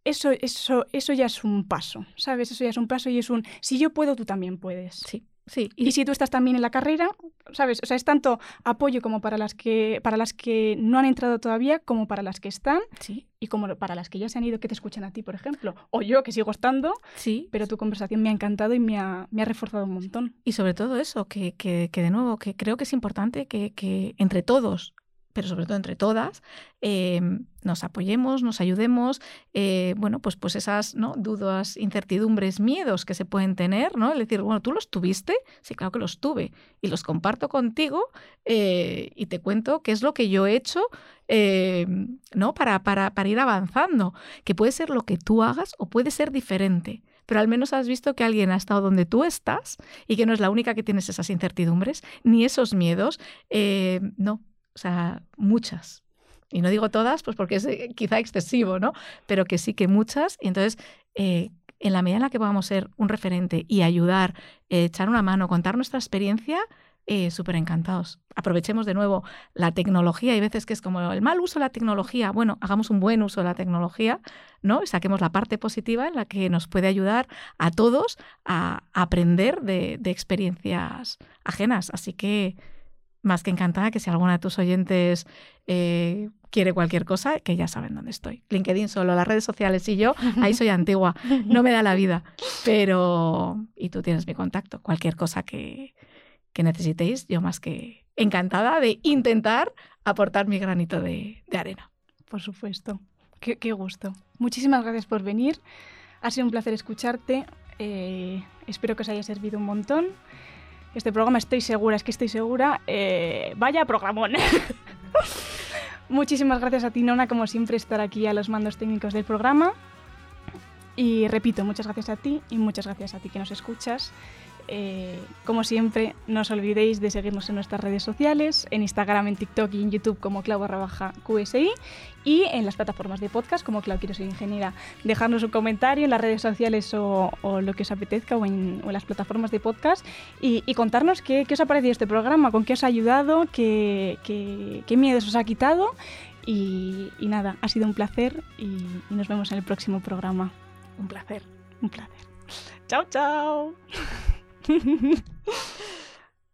eso, eso, eso ya es un paso, ¿sabes? Eso ya es un paso y es un, si yo puedo, tú también puedes. Sí. Sí, y, si tú estás también en la carrera, ¿sabes? O sea, es tanto apoyo como para las que para las que no han entrado todavía, como para las que están, sí. y como para las que ya se han ido que te escuchan a ti, por ejemplo, o yo que sigo estando, sí. pero tu conversación me ha encantado y me ha, me ha reforzado un montón. Y sobre todo eso, que, que, que de nuevo, que creo que es importante que, que entre todos pero sobre todo entre todas, em, nos apoyemos, nos ayudemos, eh, bueno, pues, pues esas ¿no? dudas, incertidumbres, miedos que se pueden tener, ¿no? Es decir, bueno, ¿tú los tuviste? Sí, claro que los tuve. Y los comparto contigo eh, y te cuento qué es lo que yo he hecho ¿no? Para, para, para ir avanzando. Que puede ser lo que tú hagas o puede ser diferente pero al menos has visto que alguien ha estado donde tú estás y que no es la única que tienes esas incertidumbres ni esos miedos. Eh, no, o sea, muchas. Y no digo todas, pues porque es eh, quizá excesivo, ¿no? Pero que sí que muchas. Y entonces, eh, en la medida en la que podamos ser un referente y ayudar, eh, echar una mano, contar nuestra experiencia, súper encantados. Aprovechemos de nuevo la tecnología. Hay veces que es como el mal uso de la tecnología. Bueno, hagamos un buen uso de la tecnología, ¿no? Y saquemos la parte positiva en la que nos puede ayudar a todos a aprender de, de experiencias ajenas. Así que más que encantada que si alguna de tus oyentes eh, quiere cualquier cosa, que ya saben dónde estoy. LinkedIn solo, las redes sociales y yo, ahí soy antigua, no me da la vida. Pero, y tú tienes mi contacto, cualquier cosa que, necesitéis, yo más que encantada de intentar aportar mi granito de, arena. Por supuesto, qué, qué, gusto. Muchísimas gracias por venir, ha sido un placer escucharte, eh, espero que os haya servido un montón. Este programa estoy segura, es que estoy segura, eh, vaya programón. *laughs* Muchísimas gracias a ti, Nona, como siempre, estar aquí a los mandos técnicos del programa. Y repito, muchas gracias a ti y muchas gracias a ti que nos escuchas. Eh, como siempre, no os olvidéis de seguirnos en nuestras redes sociales, en Instagram, en TikTok y en YouTube como Clau baja QSI y en las plataformas de podcast como Clau Quiero Ser Ingeniera. Dejarnos un comentario en las redes sociales o, lo que os apetezca o en, las plataformas de podcast y, contarnos qué, os ha parecido este programa, con qué os ha ayudado, qué, qué, miedos os ha quitado y, nada, ha sido un placer y nos vemos en el próximo programa. Un placer. Un placer. Chao, chao. Hehehehe *laughs*